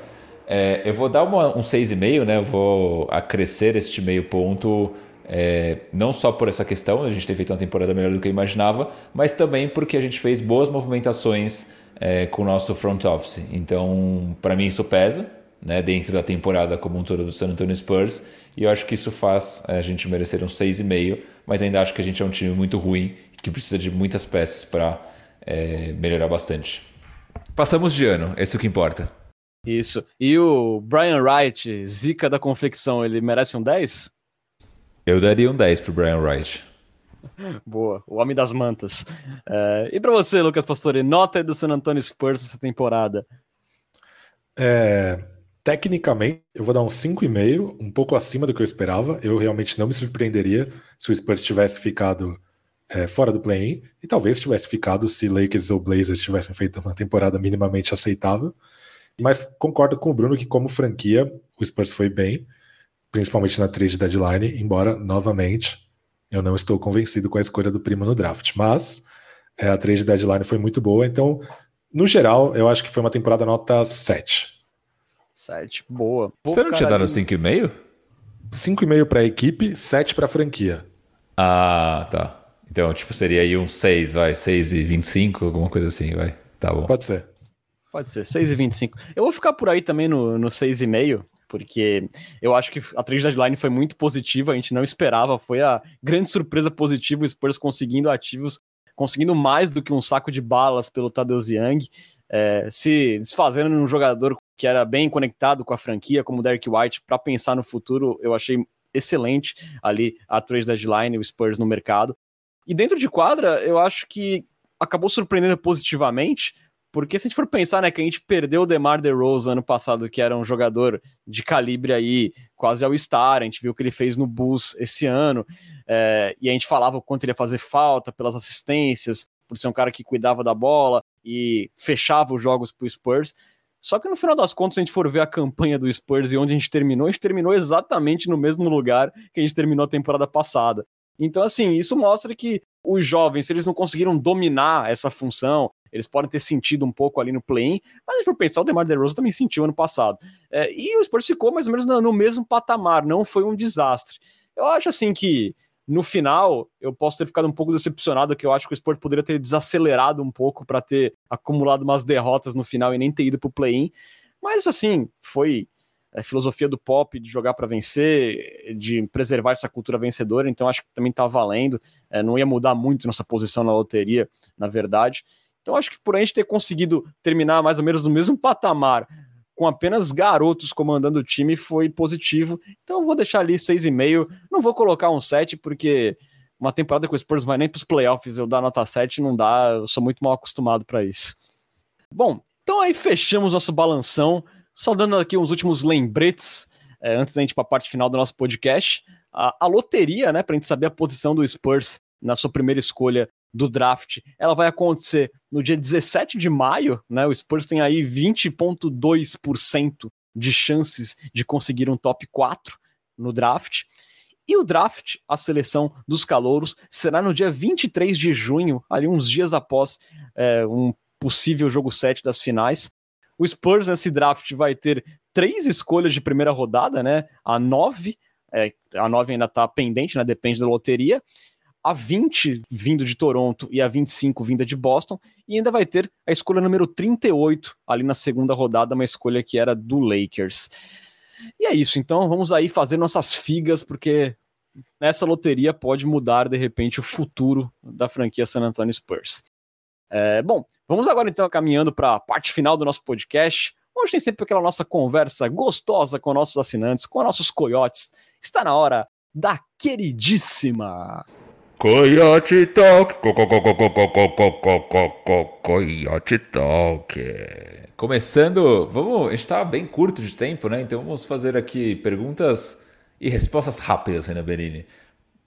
É, eu vou dar uma, um 6,5, né? Eu vou acrescer este meio ponto, é, não só por essa questão, a gente ter feito uma temporada melhor do que eu imaginava, mas também porque a gente fez boas movimentações é, com o nosso front office. Então, para mim, isso pesa, né? Dentro da temporada como um todo do San Antonio Spurs, e eu acho que isso faz a gente merecer um 6,5, mas ainda acho que a gente é um time muito ruim, que precisa de muitas peças para é, melhorar bastante. Passamos de ano, esse é o que importa. Isso. E o Brian Wright, zica da confecção, ele merece um 10? Eu daria um 10 pro Brian Wright. Boa, o homem das mantas. É, e para você, Lucas Pastore, nota do San Antonio Spurs essa temporada? É, tecnicamente, eu vou dar um 5,5, um pouco acima do que eu esperava. Eu realmente não me surpreenderia se o Spurs tivesse ficado é, fora do play-in, e talvez tivesse ficado se Lakers ou Blazers tivessem feito uma temporada minimamente aceitável. Mas concordo com o Bruno que, como franquia, o Spurs foi bem, principalmente na trade deadline, embora, novamente, eu não estou convencido com a escolha do primo no draft. Mas é, a trade deadline foi muito boa, então, no geral, eu acho que foi uma temporada nota 7. 7, boa. Pô, Você não tinha dado 5,5? 5,5 para a equipe, 7 para a franquia. Ah, tá. Então, tipo, seria aí um 6, vai, 6 e 25, alguma coisa assim, vai. Tá bom. Pode ser. Pode ser, 6 e 25. Eu vou ficar por aí também no, no 6,5, porque eu acho que a trade deadline foi muito positiva, a gente não esperava, foi a grande surpresa positiva, o Spurs conseguindo ativos, conseguindo mais do que um saco de balas pelo Tadeusz Young, é, se desfazendo num jogador que era bem conectado com a franquia, como o Derek White, para pensar no futuro, eu achei excelente ali a trade deadline, o Spurs no mercado. E dentro de quadra, eu acho que acabou surpreendendo positivamente, porque se a gente for pensar, né, que a gente perdeu o DeMar DeRozan ano passado, que era um jogador de calibre aí, quase ao star, a gente viu o que ele fez no Bulls esse ano, é, e a gente falava o quanto ele ia fazer falta pelas assistências, por ser um cara que cuidava da bola e fechava os jogos pro Spurs. Só que no final das contas, a gente for ver a campanha do Spurs e onde a gente terminou, a gente terminou exatamente no mesmo lugar que a gente terminou a temporada passada. Então, assim, isso mostra que os jovens, se eles não conseguiram dominar essa função, eles podem ter sentido um pouco ali no play-in, mas se for pensar, o DeMar DeRozan também sentiu ano passado. É, e o Spurs ficou mais ou menos no, no mesmo patamar, não foi um desastre. Eu acho, assim, que no final, eu posso ter ficado um pouco decepcionado, que eu acho que o Sport poderia ter desacelerado um pouco para ter acumulado umas derrotas no final e nem ter ido para o play-in. Mas, assim, foi a filosofia do pop de jogar para vencer, de preservar essa cultura vencedora, então acho que também está valendo. É, não ia mudar muito nossa posição na loteria, na verdade. Então acho que por a gente ter conseguido terminar mais ou menos no mesmo patamar, com apenas garotos comandando o time, foi positivo. Então vou deixar ali 6,5. Não vou colocar um 7, porque uma temporada com o Spurs vai nem para os playoffs, eu dar nota 7 não dá, eu sou muito mal acostumado para isso. Bom, então aí fechamos nosso balanção. Só dando aqui uns últimos lembretes, é, antes da gente ir para a parte final do nosso podcast. A, a loteria, né, para a gente saber a posição do Spurs na sua primeira escolha do draft, ela vai acontecer no dia 17 de maio, né? O Spurs tem aí 20,2% de chances de conseguir um top 4 no draft. E o draft, a seleção dos calouros, será no dia 23 de junho, ali uns dias após é, um possível jogo 7 das finais. O Spurs nesse draft vai ter três escolhas de primeira rodada, né? A 9, é, a 9 ainda está pendente, né? Depende da loteria. A 20 vindo de Toronto e a 25 vinda de Boston. E ainda vai ter a escolha número 38 ali na segunda rodada, uma escolha que era do Lakers. E é isso, então vamos aí fazer nossas figas, porque nessa loteria pode mudar de repente o futuro da franquia San Antonio Spurs. É, bom, vamos agora então caminhando para a parte final do nosso podcast. Hoje tem sempre aquela nossa conversa gostosa com nossos assinantes, com nossos coiotes. Está na hora da queridíssima. Coyote Talk, Coyote Talk. Começando, vamos, a gente está bem curto de tempo, né? Então vamos fazer aqui perguntas e respostas rápidas, Renan Berini.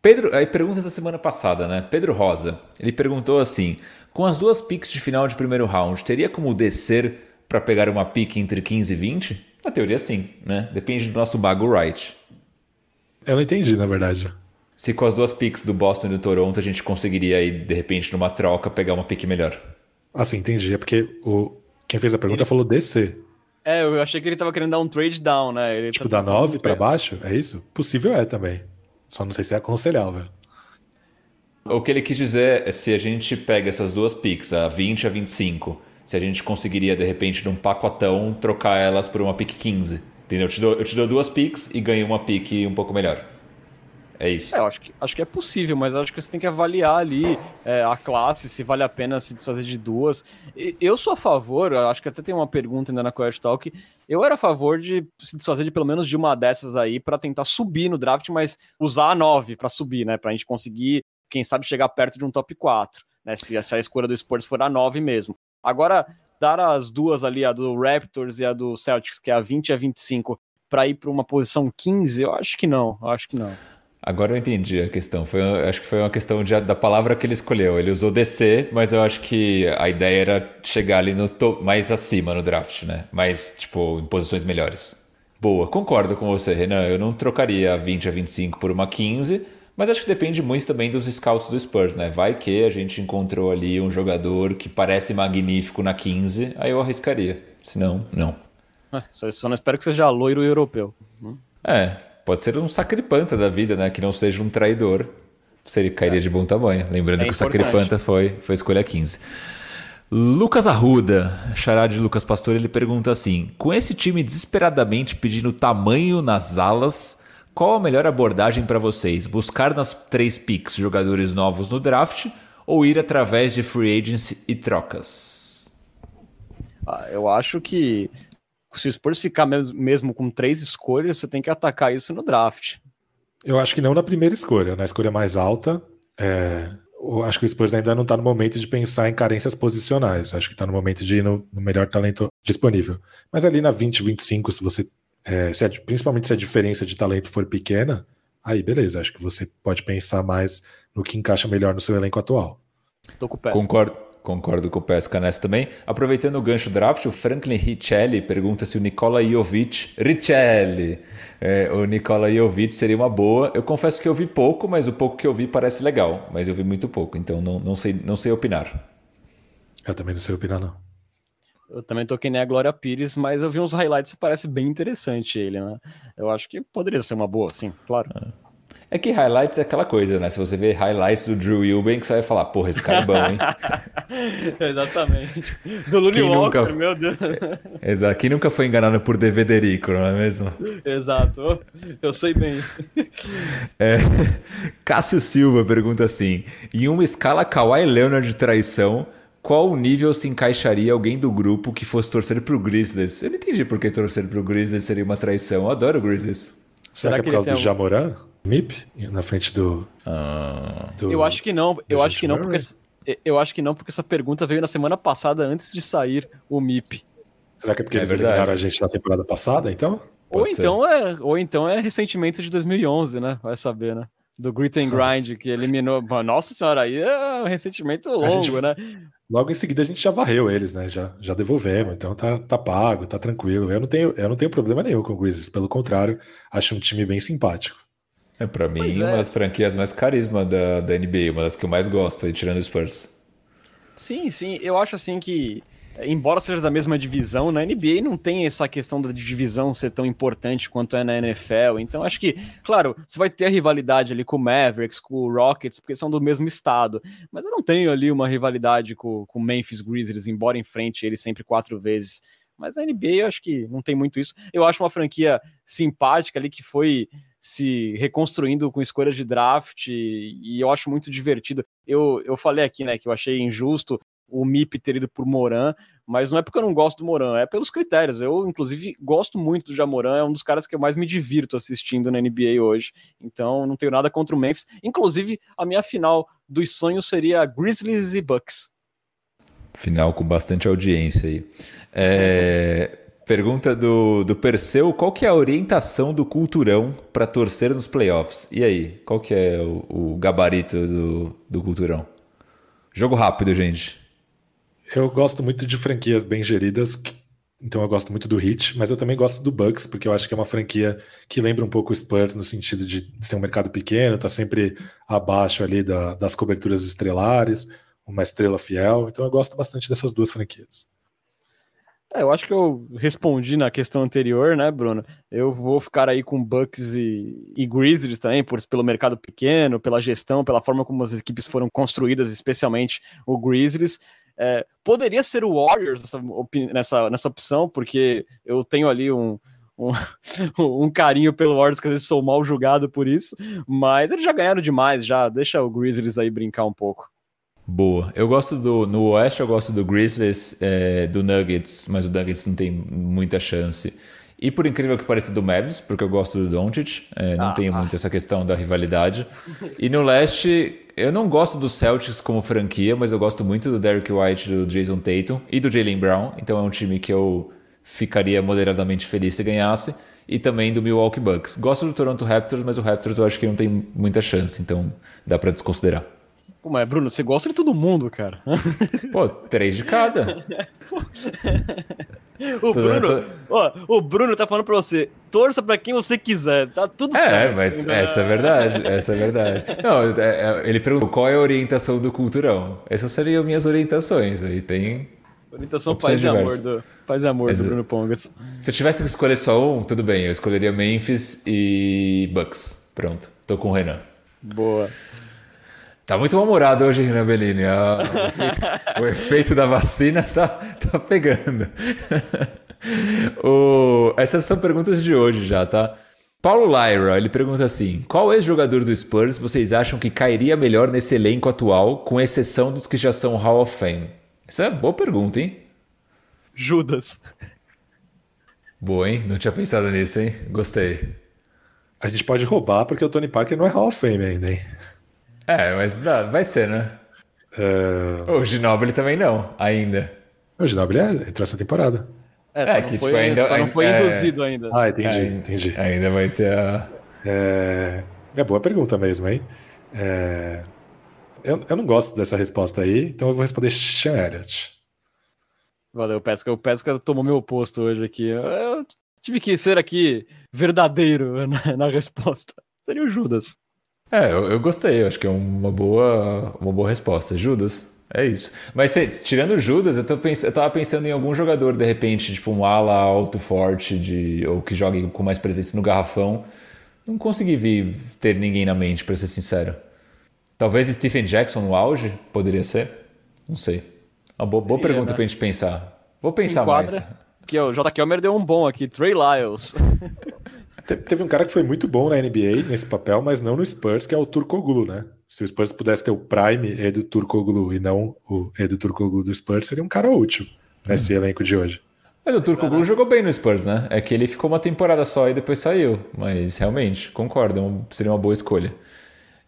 Pedro, aí perguntas da semana passada, né? Pedro Rosa, ele perguntou assim: com as duas picks de final de primeiro round, teria como descer para pegar uma pick entre 15 e 20? Na teoria, sim, né? Depende do nosso bago right. Eu não entendi, na verdade. Se com as duas picks do Boston e do Toronto a gente conseguiria aí, de repente, numa troca, pegar uma pick melhor. Assim, entendi. É porque o, quem fez a pergunta ele... falou DC. É, eu achei que ele tava querendo dar um trade down, né? Ele tipo, tá da 9 para baixo? É isso? Possível é também. Só não sei se é aconselhável. O que ele quis dizer é se a gente pega essas duas picks, a 20 e a 25, se a gente conseguiria, de repente, num pacotão, trocar elas por uma pick 15. Entendeu? Eu te dou, eu te dou duas picks e ganho uma pick um pouco melhor. É isso. É, eu acho que, acho que é possível, mas acho que você tem que avaliar ali é, a classe, se vale a pena se desfazer de duas. Eu sou a favor, acho que até tem uma pergunta ainda na Quest Talk. Eu era a favor de se desfazer de pelo menos de uma dessas aí para tentar subir no draft, mas usar a 9 para subir, né? Pra gente conseguir, quem sabe, chegar perto de um top 4, né? Se, se a escolha do Spurs for a 9 mesmo. Agora, dar as duas ali, a do Raptors e a do Celtics, que é a 20 e a 25, para ir para uma posição 15, eu acho que não, eu acho que não. Agora eu entendi a questão. Foi, acho que foi uma questão de, da palavra que ele escolheu. Ele usou DC, mas eu acho que a ideia era chegar ali no to, mais acima no draft, né? Mais, tipo, em posições melhores. Boa, concordo com você, Renan. Eu não trocaria a 20 a 25 por uma 15, mas acho que depende muito também dos scouts do Spurs, né? Vai que a gente encontrou ali um jogador que parece magnífico na 15, aí eu arriscaria. Se não, não. É, só, só não espero que seja loiro europeu. Hum? É, Pode ser um sacripanta da vida, né? Que não seja um traidor. Seria, cairia é. de bom tamanho. Lembrando é que importante. o sacripanta foi, foi escolha 15. Lucas Arruda, xará de Lucas Pastor, ele pergunta assim: com esse time desesperadamente pedindo tamanho nas alas, qual a melhor abordagem para vocês? Buscar nas três picks jogadores novos no draft ou ir através de free agency e trocas? Ah, eu acho que se o Spurs ficar mesmo, mesmo com três escolhas, você tem que atacar isso no draft. Eu acho que não na primeira escolha, na escolha mais alta. É, eu acho que o Spurs ainda não está no momento de pensar em carências posicionais. Acho que está no momento de ir no, no, melhor talento disponível. Mas ali na 20, 25, se você. É, se a, principalmente se a diferença de talento for pequena, aí beleza. Acho que você pode pensar mais no que encaixa melhor no seu elenco atual. Tô com o Concordo. Concordo com o Pesca nessa também. Aproveitando o gancho draft, o Franklin Richelli pergunta se o Nikola Jovic. Richelli! É, o Nikola Jovic seria uma boa. Eu confesso que eu vi pouco, mas o pouco que eu vi parece legal. Mas eu vi muito pouco, então não, não, sei, não sei opinar. Eu também não sei opinar, não. Eu também toquei nem a Glória Pires, mas eu vi uns highlights e parece bem interessante ele, né? Eu acho que poderia ser uma boa, sim, claro. É. É que highlights é aquela coisa, né? Se você ver highlights do Drew Eubanks, você vai falar, porra, esse cara é bom, hein? Exatamente. Do Looney Walker, nunca... meu Deus. Exato. Quem nunca foi enganado por Devederico, não é mesmo? Exato. Eu sei bem. É... Cássio Silva pergunta assim, em uma escala Kawhi Leonard de traição, qual nível se encaixaria alguém do grupo que fosse torcer pro Grizzlies? Eu não entendi por que torcer pro Grizzlies seria uma traição. Eu adoro o Grizzlies. Será, Será que é por causa do Jamoran? MIP na frente do, ah. do Eu acho que não. Eu acho que não porque eu acho que não porque essa pergunta veio na semana passada antes de sair o MIP. Será que é porque é eles eliminaram a gente na temporada passada, então? ou então é, ou então é ressentimento de 2011, né? Vai saber, né? Do Grit and Grind que eliminou. Nossa senhora, aí é um ressentimento longo, gente, né? Logo em seguida a gente já varreu eles, né? Já, já devolvemos, então tá, tá pago, tá tranquilo. Eu não tenho, eu não tenho problema nenhum com o Grizzlies, pelo contrário, acho um time bem simpático. É, pra mim, é. uma das franquias mais carisma da, da NBA, uma das que eu mais gosto, aí, tirando o Spurs. Sim, sim. Eu acho assim que, embora seja da mesma divisão, na NBA não tem essa questão da divisão ser tão importante quanto é na NFL. Então, acho que, claro, você vai ter a rivalidade ali com o Mavericks, com o Rockets, porque são do mesmo estado. Mas eu não tenho ali uma rivalidade com o Memphis Grizzlies, embora enfrente ele sempre quatro vezes. Mas na NBA eu acho que não tem muito isso. Eu acho uma franquia simpática ali que foi se reconstruindo com escolhas de draft e eu acho muito divertido. Eu, eu falei aqui, né, que eu achei injusto o MIP ter ido por Moran, mas não é porque eu não gosto do Moran, é pelos critérios. Eu, inclusive, gosto muito do Jamoran, é um dos caras que eu mais me divirto assistindo na NBA hoje. Então, não tenho nada contra o Memphis. Inclusive, a minha final dos sonhos seria Grizzlies e Bucks. Final com bastante audiência aí. É, Pergunta do, do Perseu, qual que é a orientação do Culturão para torcer nos playoffs? E aí, qual que é o, o gabarito do, do Culturão? Jogo rápido, gente. Eu gosto muito de franquias bem geridas, então eu gosto muito do Heat, mas eu também gosto do Bucks, porque eu acho que é uma franquia que lembra um pouco o Spurs no sentido de ser um mercado pequeno, tá sempre abaixo ali da, das coberturas estrelares, uma estrela fiel. Então eu gosto bastante dessas duas franquias. É, eu acho que eu respondi na questão anterior, né, Bruno? Eu vou ficar aí com Bucks e, e Grizzlies também, por, pelo mercado pequeno, pela gestão, pela forma como as equipes foram construídas, especialmente o Grizzlies. É, poderia ser o Warriors nessa, nessa, nessa opção, porque eu tenho ali um, um, um, carinho pelo Warriors, que às vezes sou mal julgado por isso, mas eles já ganharam demais, já deixa o Grizzlies aí brincar um pouco. Boa. Eu gosto do. No Oeste eu gosto do Grizzlies, é, do Nuggets, mas o Nuggets não tem muita chance. E por incrível que pareça, do Mavs, porque eu gosto do Doncic, é, não ah, tenho ah. muito essa questão da rivalidade. E no Leste, eu não gosto do Celtics como franquia, mas eu gosto muito do Derrick White, do Jason Tatum e do Jalen Brown. Então é um time que eu ficaria moderadamente feliz se ganhasse. E também do Milwaukee Bucks. Gosto do Toronto Raptors, mas o Raptors eu acho que não tem muita chance, então dá para desconsiderar. Pô, mas Bruno, você gosta de todo mundo, cara. Pô, três de cada. o, Bruno, ó, o Bruno tá falando pra você, torça pra quem você quiser, tá tudo é, certo. É, mas essa é verdade, essa é verdade. Não, é, é, ele perguntou qual é a orientação do culturão. Essas seriam minhas orientações, aí tem... Orientação paz e amor do, paz e amor do Bruno Pongas. Se eu tivesse que escolher só um, tudo bem, eu escolheria Memphis e Bucks. Pronto, tô com o Renan. Boa. Tá muito mal-humorado hoje, Renan Bellini. O efeito, o efeito da vacina tá, tá pegando. o, essas são perguntas de hoje já, tá? Paulo Lyra, ele pergunta assim: qual ex-jogador do Spurs vocês acham que cairia melhor nesse elenco atual, com exceção dos que já são Hall of Fame? Essa é uma boa pergunta, hein? Judas. Boa, hein? Não tinha pensado nisso, hein? Gostei. A gente pode roubar porque o Tony Parker não é Hall of Fame ainda, hein? É, mas dá, vai ser, né? Uh... O Ginobili também não, ainda. O Ginobili é, entrou essa temporada. É, é que foi, tipo, ainda, só não foi é... induzido ainda. Ah, entendi, é, entendi. Ainda vai ter a. É, é boa pergunta mesmo, hein? É... Eu, eu não gosto dessa resposta aí, então eu vou responder Sean Elliott. Valeu, Pesca. O Pesca tomou meu posto hoje aqui. Eu tive que ser aqui verdadeiro na, na resposta. Seria o Judas. É, eu, eu, gostei, eu acho que é uma boa, uma boa resposta. Judas, é isso. Mas tirando Judas, eu, tô pens eu tava pensando em algum jogador, de repente, tipo um ala alto, forte, de, ou que jogue com mais presença no garrafão. Não consegui vir, ter ninguém na mente, para ser sincero. Talvez Stephen Jackson no auge, poderia ser? Não sei. Uma boa, boa pergunta né? pra gente pensar. Vou pensar Enquadra, mais. Que o J. Kelmer deu um bom aqui, Trey Lyles. Teve um cara que foi muito bom na NBA nesse papel, mas não no Spurs, que é o Turkoglu, né? Se o Spurs pudesse ter o Prime Edu Turkoglu e não o Edu Turkoglu do Spurs, seria um cara útil nesse uhum. elenco de hoje. Mas o Turkoglu jogou bem no Spurs, né? É que ele ficou uma temporada só e depois saiu. Mas realmente, concordo, é seria uma boa escolha.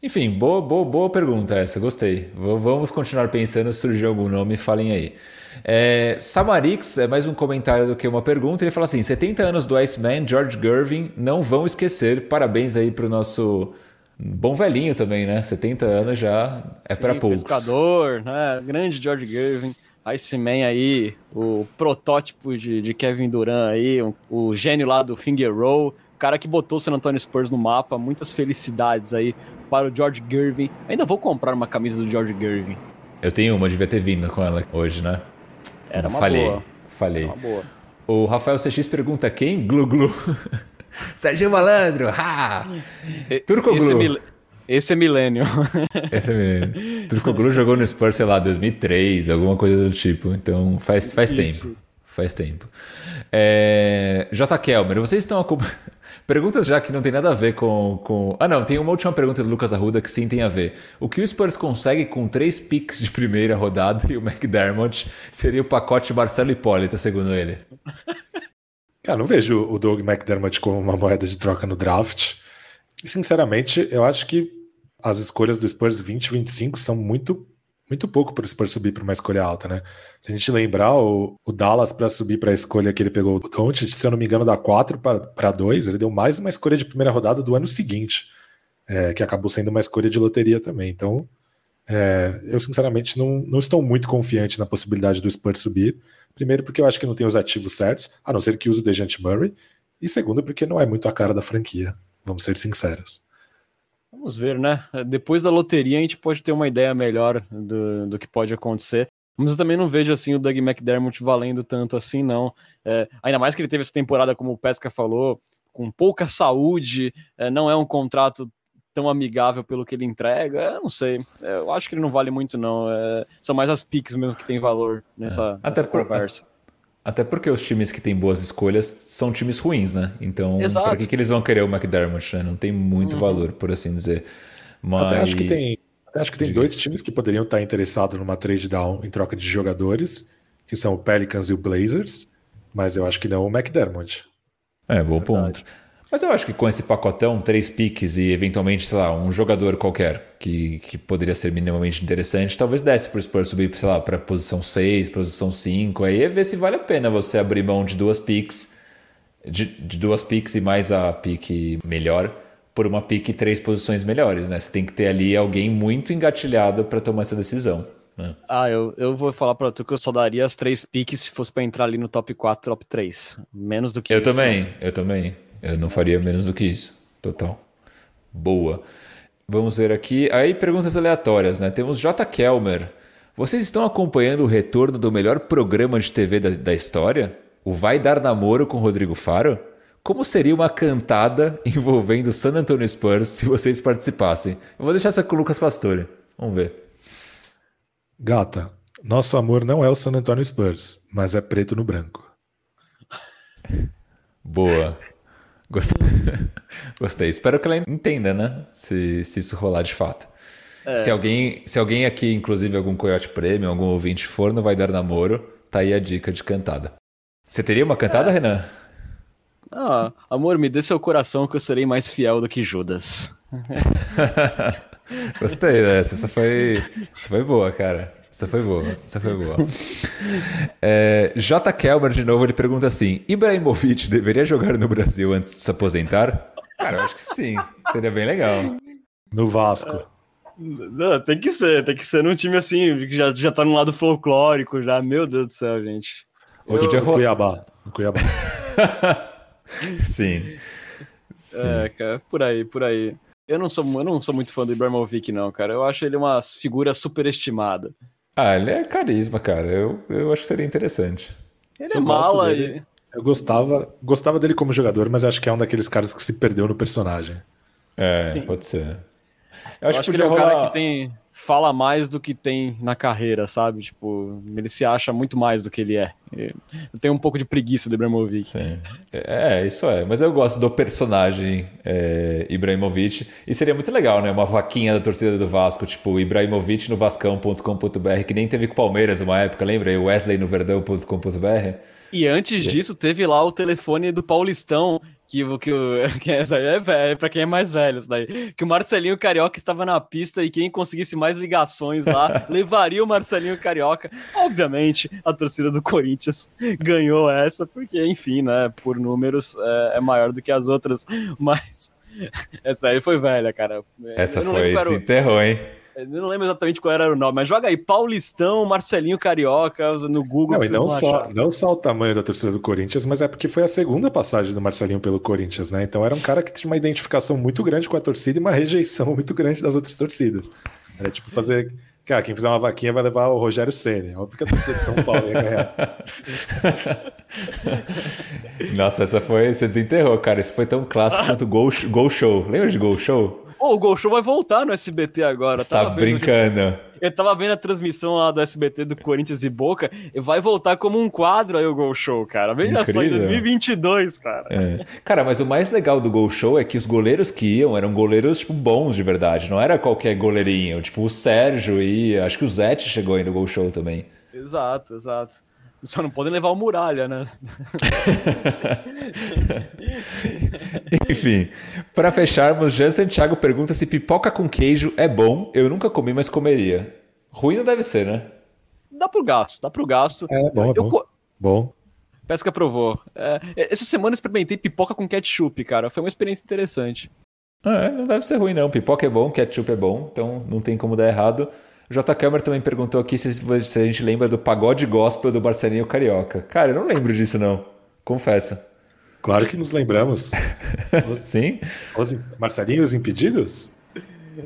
Enfim, boa, boa, boa pergunta essa, gostei. V vamos continuar pensando, se surgir algum nome, falem aí. É, Samarix é mais um comentário do que uma pergunta. Ele fala assim: 70 anos do Iceman, George Gervin, não vão esquecer. Parabéns aí pro nosso bom velhinho também, né? 70 anos já é para poucos. Pescador, né? Grande George Gervin. Iceman aí, o protótipo de, de Kevin Durant aí, um, o gênio lá do Finger Roll, cara que botou o San Antonio Spurs no mapa. Muitas felicidades aí para o George Gervin. Ainda vou comprar uma camisa do George Gervin. Eu tenho uma, devia ter vindo com ela hoje, né? Era uma falei, boa. Falei. Era uma boa. O Rafael CX pergunta quem? Glu Glu. Sérgio Malandro. Ha! Turco Glu. Esse, é esse é milênio. Esse é milênio. Turco Glu jogou no Spurs, sei lá, 2003, alguma coisa do tipo. Então faz, faz tempo. Faz tempo. É... J. Kelmer, vocês estão acompanhando. Perguntas já que não tem nada a ver com, com. Ah, não, tem uma última pergunta do Lucas Arruda que sim tem a ver. O que o Spurs consegue com três picks de primeira rodada e o McDermott seria o pacote Marcelo Hipólito, segundo ele? Cara, não vejo o Doug McDermott como uma moeda de troca no draft. E, sinceramente, eu acho que as escolhas do Spurs 2025 são muito muito pouco para subir para uma escolha alta, né? Se a gente lembrar, o, o Dallas para subir para a escolha que ele pegou o Doncic, se eu não me engano, da 4 para 2, ele deu mais uma escolha de primeira rodada do ano seguinte, é, que acabou sendo uma escolha de loteria também. Então, é, eu sinceramente não, não estou muito confiante na possibilidade do Spurs subir. Primeiro, porque eu acho que não tem os ativos certos, a não ser que use o Dejante Murray. E segundo, porque não é muito a cara da franquia, vamos ser sinceros. Vamos ver, né? Depois da loteria a gente pode ter uma ideia melhor do, do que pode acontecer. Mas eu também não vejo assim o Doug McDermott valendo tanto assim, não. É, ainda mais que ele teve essa temporada, como o Pesca falou, com pouca saúde, é, não é um contrato tão amigável pelo que ele entrega. Eu não sei. Eu acho que ele não vale muito, não. É, são mais as piques mesmo que tem valor nessa, é. Até nessa por, conversa. Até porque os times que têm boas escolhas são times ruins, né? Então, para que, que eles vão querer o McDermott? Né? Não tem muito uhum. valor, por assim dizer. Mas... Até acho que tem, acho que tem dois times que poderiam estar interessados numa trade down em troca de jogadores, que são o Pelicans e o Blazers, mas eu acho que não o McDermott. É, bom Verdade. ponto. Mas eu acho que com esse pacotão, três piques e eventualmente, sei lá, um jogador qualquer que, que poderia ser minimamente interessante, talvez desse para o Spurs subir, sei lá, para posição 6, posição 5. Aí é ver se vale a pena você abrir mão de duas piques, de, de duas piques e mais a pique melhor, por uma pique três posições melhores, né? Você tem que ter ali alguém muito engatilhado para tomar essa decisão. Né? Ah, eu, eu vou falar para tu que eu só daria as três piques se fosse para entrar ali no top 4, top 3. Menos do que eu isso. Eu também, eu também. Eu não faria menos do que isso. Total. Boa. Vamos ver aqui. Aí perguntas aleatórias, né? Temos J. Kelmer. Vocês estão acompanhando o retorno do melhor programa de TV da, da história? O Vai Dar Namoro com Rodrigo Faro? Como seria uma cantada envolvendo San Antonio Spurs se vocês participassem? Eu vou deixar essa com o Lucas Pastore. Vamos ver. Gata, nosso amor não é o San Antonio Spurs, mas é preto no branco. Boa. Gostei. Gostei. Espero que ela entenda, né? Se, se isso rolar de fato. É. Se, alguém, se alguém aqui, inclusive algum Coyote Premium, algum ouvinte for, não vai dar namoro, tá aí a dica de cantada. Você teria uma cantada, é. Renan? Ah, amor, me dê seu coração que eu serei mais fiel do que Judas. Gostei dessa. Essa foi, essa foi boa, cara. Essa foi boa, essa foi boa. É, J. Kelber, de novo, ele pergunta assim: Ibrahimovic deveria jogar no Brasil antes de se aposentar? Cara, eu acho que sim. Seria bem legal. No Vasco. Não, tem que ser, tem que ser num time assim, que já, já tá no lado folclórico, já. Meu Deus do céu, gente. Ou eu... de Cuiabá. No Cuiabá. sim. sim. É, cara, por aí, por aí. Eu não sou, eu não sou muito fã do Ibrahimovic, não, cara. Eu acho ele uma figura superestimada. Ah, ele é carisma, cara. Eu, eu acho que seria interessante. Ele é mala. E... Eu gostava, gostava dele como jogador, mas acho que é um daqueles caras que se perdeu no personagem. É, Sim. pode ser. Eu, eu acho, acho, que, ele é um rolar... cara que tem fala mais do que tem na carreira, sabe? Tipo, ele se acha muito mais do que ele é. Eu tenho um pouco de preguiça do Ibrahimovic. Sim. É, isso é. Mas eu gosto do personagem é, Ibrahimovic. E seria muito legal, né? Uma vaquinha da torcida do Vasco, tipo, Ibrahimovic no vascão.com.br, que nem teve com o Palmeiras uma época, lembra? E Wesley no verdão.com.br. E antes disso, teve lá o telefone do Paulistão, que, que, que essa é, é para quem é mais velho, isso daí. Que o Marcelinho Carioca estava na pista e quem conseguisse mais ligações lá levaria o Marcelinho Carioca. Obviamente, a torcida do Corinthians ganhou essa, porque, enfim, né, por números é, é maior do que as outras, mas essa daí foi velha, cara. Essa foi, desenterrou, hein? Eu não lembro exatamente qual era o nome, mas joga aí Paulistão, Marcelinho Carioca no Google. Não, e não só, não só o tamanho da torcida do Corinthians, mas é porque foi a segunda passagem do Marcelinho pelo Corinthians, né? Então era um cara que tinha uma identificação muito grande com a torcida e uma rejeição muito grande das outras torcidas. Era tipo fazer. Cara, quem fizer uma vaquinha vai levar o Rogério Senna. Óbvio que a torcida de São Paulo ia ganhar. Nossa, essa foi. Você desenterrou, cara. Isso foi tão clássico quanto Gol, Gol Show. Lembra de Gol Show? Oh, o Gol Show vai voltar no SBT agora. Você tá brincando. Eu tava vendo a transmissão lá do SBT do Corinthians e Boca e vai voltar como um quadro aí o Gol Show, cara. Veja só, em 2022, cara. É. Cara, mas o mais legal do Gol Show é que os goleiros que iam eram goleiros, tipo, bons de verdade. Não era qualquer goleirinho. Tipo, o Sérgio e acho que o Zete chegou aí no Gol Show também. Exato, exato. Só não podem levar o muralha, né? Enfim, para fecharmos, Jean Santiago pergunta se pipoca com queijo é bom. Eu nunca comi, mas comeria. Ruim não deve ser, né? Dá pro gasto, dá pro gasto. É bom, é bom. Co... bom. Pesca provou. É, essa semana experimentei pipoca com ketchup, cara. Foi uma experiência interessante. É, não deve ser ruim, não. Pipoca é bom, ketchup é bom, então não tem como dar errado. J. Câmara também perguntou aqui se, se, a gente lembra do pagode gospel do Marcelinho Carioca. Cara, eu não lembro disso, não. Confesso. Claro que nos lembramos. Os, Sim? Os Marcelinhos Impedidos?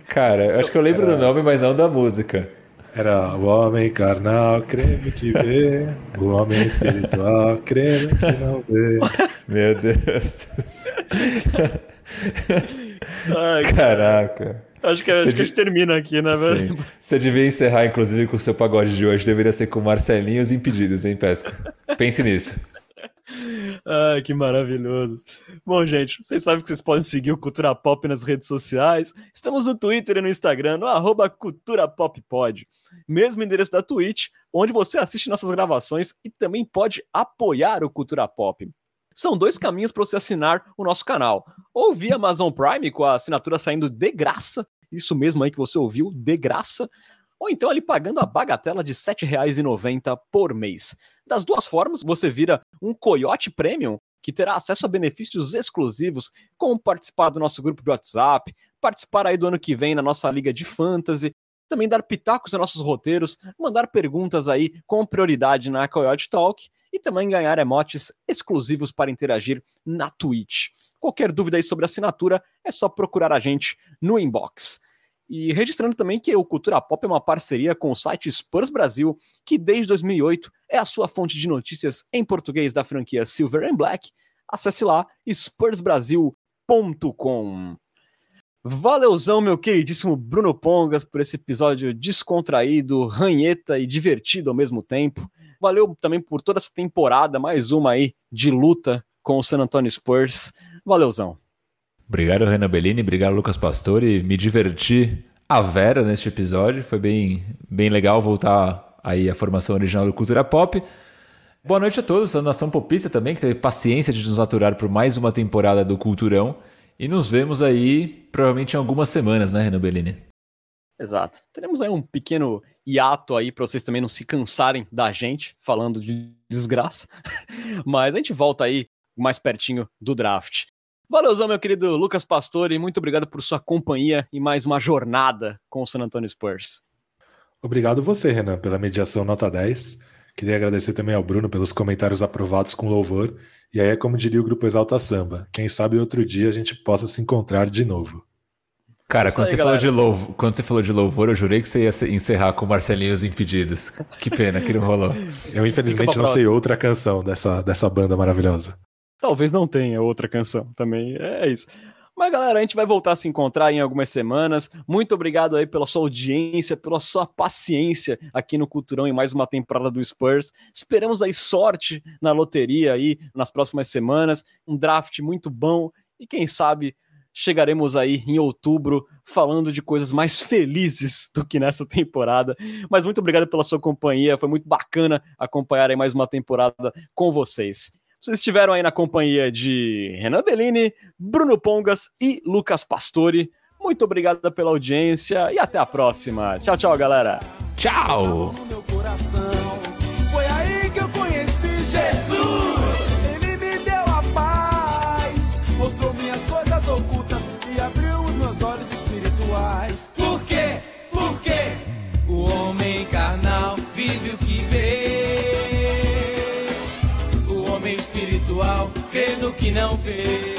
Cara, eu acho que eu lembro do nome, mas não da música. Era o homem carnal, creme que vê, o homem espiritual, creme que não vê. Meu Deus. Ai, Caraca. Acho que, acho que a gente termina aqui, né, velho? Você devia encerrar, inclusive, com o seu pagode de hoje. Deveria ser com Marcelinho e os Impedidos, hein, Pesca? Pense nisso. Ai, que maravilhoso. Bom, gente, vocês sabem que vocês podem seguir o Cultura Pop nas redes sociais. Estamos no Twitter e no Instagram, no arroba Cultura Pop Pod. Mesmo endereço da Twitch, onde você assiste nossas gravações e também pode apoiar o Cultura Pop. São dois caminhos para você assinar o nosso canal. Ou via Amazon Prime, com a assinatura saindo de graça, isso mesmo aí que você ouviu, de graça, ou então ali pagando a bagatela de R$ 7,90 por mês. Das duas formas, você vira um Coyote Premium, que terá acesso a benefícios exclusivos, como participar do nosso grupo de WhatsApp, participar aí do ano que vem na nossa liga de fantasy, também dar pitacos nos nossos roteiros, mandar perguntas aí com prioridade na Coyote Talk e também ganhar emotes exclusivos para interagir na Twitch. Qualquer dúvida aí sobre assinatura é só procurar a gente no inbox. E registrando também que o Cultura Pop é uma parceria com o site Spurs Brasil, que desde 2008 é a sua fonte de notícias em português da franquia Silver and Black. Acesse lá spursbrasil.com. Valeuzão, meu queridíssimo Bruno Pongas, por esse episódio descontraído, ranheta e divertido ao mesmo tempo. Valeu também por toda essa temporada, mais uma aí de luta com o San Antonio Spurs. Valeuzão. Obrigado, Renan Bellini. Obrigado, Lucas Pastore. Me diverti a Vera neste episódio. Foi bem, bem legal voltar aí à formação original do Cultura Pop. Boa noite a todos, a nação popista também, que teve paciência de nos aturar por mais uma temporada do Culturão. E nos vemos aí provavelmente em algumas semanas, né, Renan Bellini? Exato. Teremos aí um pequeno hiato aí para vocês também não se cansarem da gente falando de desgraça. Mas a gente volta aí mais pertinho do draft. Valeuzão, meu querido Lucas Pastore, muito obrigado por sua companhia e mais uma jornada com o San Antonio Spurs. Obrigado você, Renan, pela mediação nota 10. Queria agradecer também ao Bruno pelos comentários aprovados com louvor. E aí é como diria o grupo Exalta Samba, quem sabe outro dia a gente possa se encontrar de novo. Cara, quando, aí, você falou de louvor, quando você falou de louvor, eu jurei que você ia encerrar com Marcelinhos Impedidos. Que pena que não rolou. Eu infelizmente não sei outra canção dessa, dessa banda maravilhosa. Talvez não tenha outra canção também. É isso. Mas galera, a gente vai voltar a se encontrar em algumas semanas. Muito obrigado aí pela sua audiência, pela sua paciência aqui no Culturão em mais uma temporada do Spurs. Esperamos aí sorte na loteria aí nas próximas semanas, um draft muito bom e quem sabe chegaremos aí em outubro falando de coisas mais felizes do que nessa temporada. Mas muito obrigado pela sua companhia, foi muito bacana acompanhar aí mais uma temporada com vocês. Vocês estiveram aí na companhia de Renan Bellini, Bruno Pongas e Lucas Pastore. Muito obrigado pela audiência e até a próxima. Tchau, tchau, galera. Tchau. Foi aí que eu conheci Jesus. Não vê.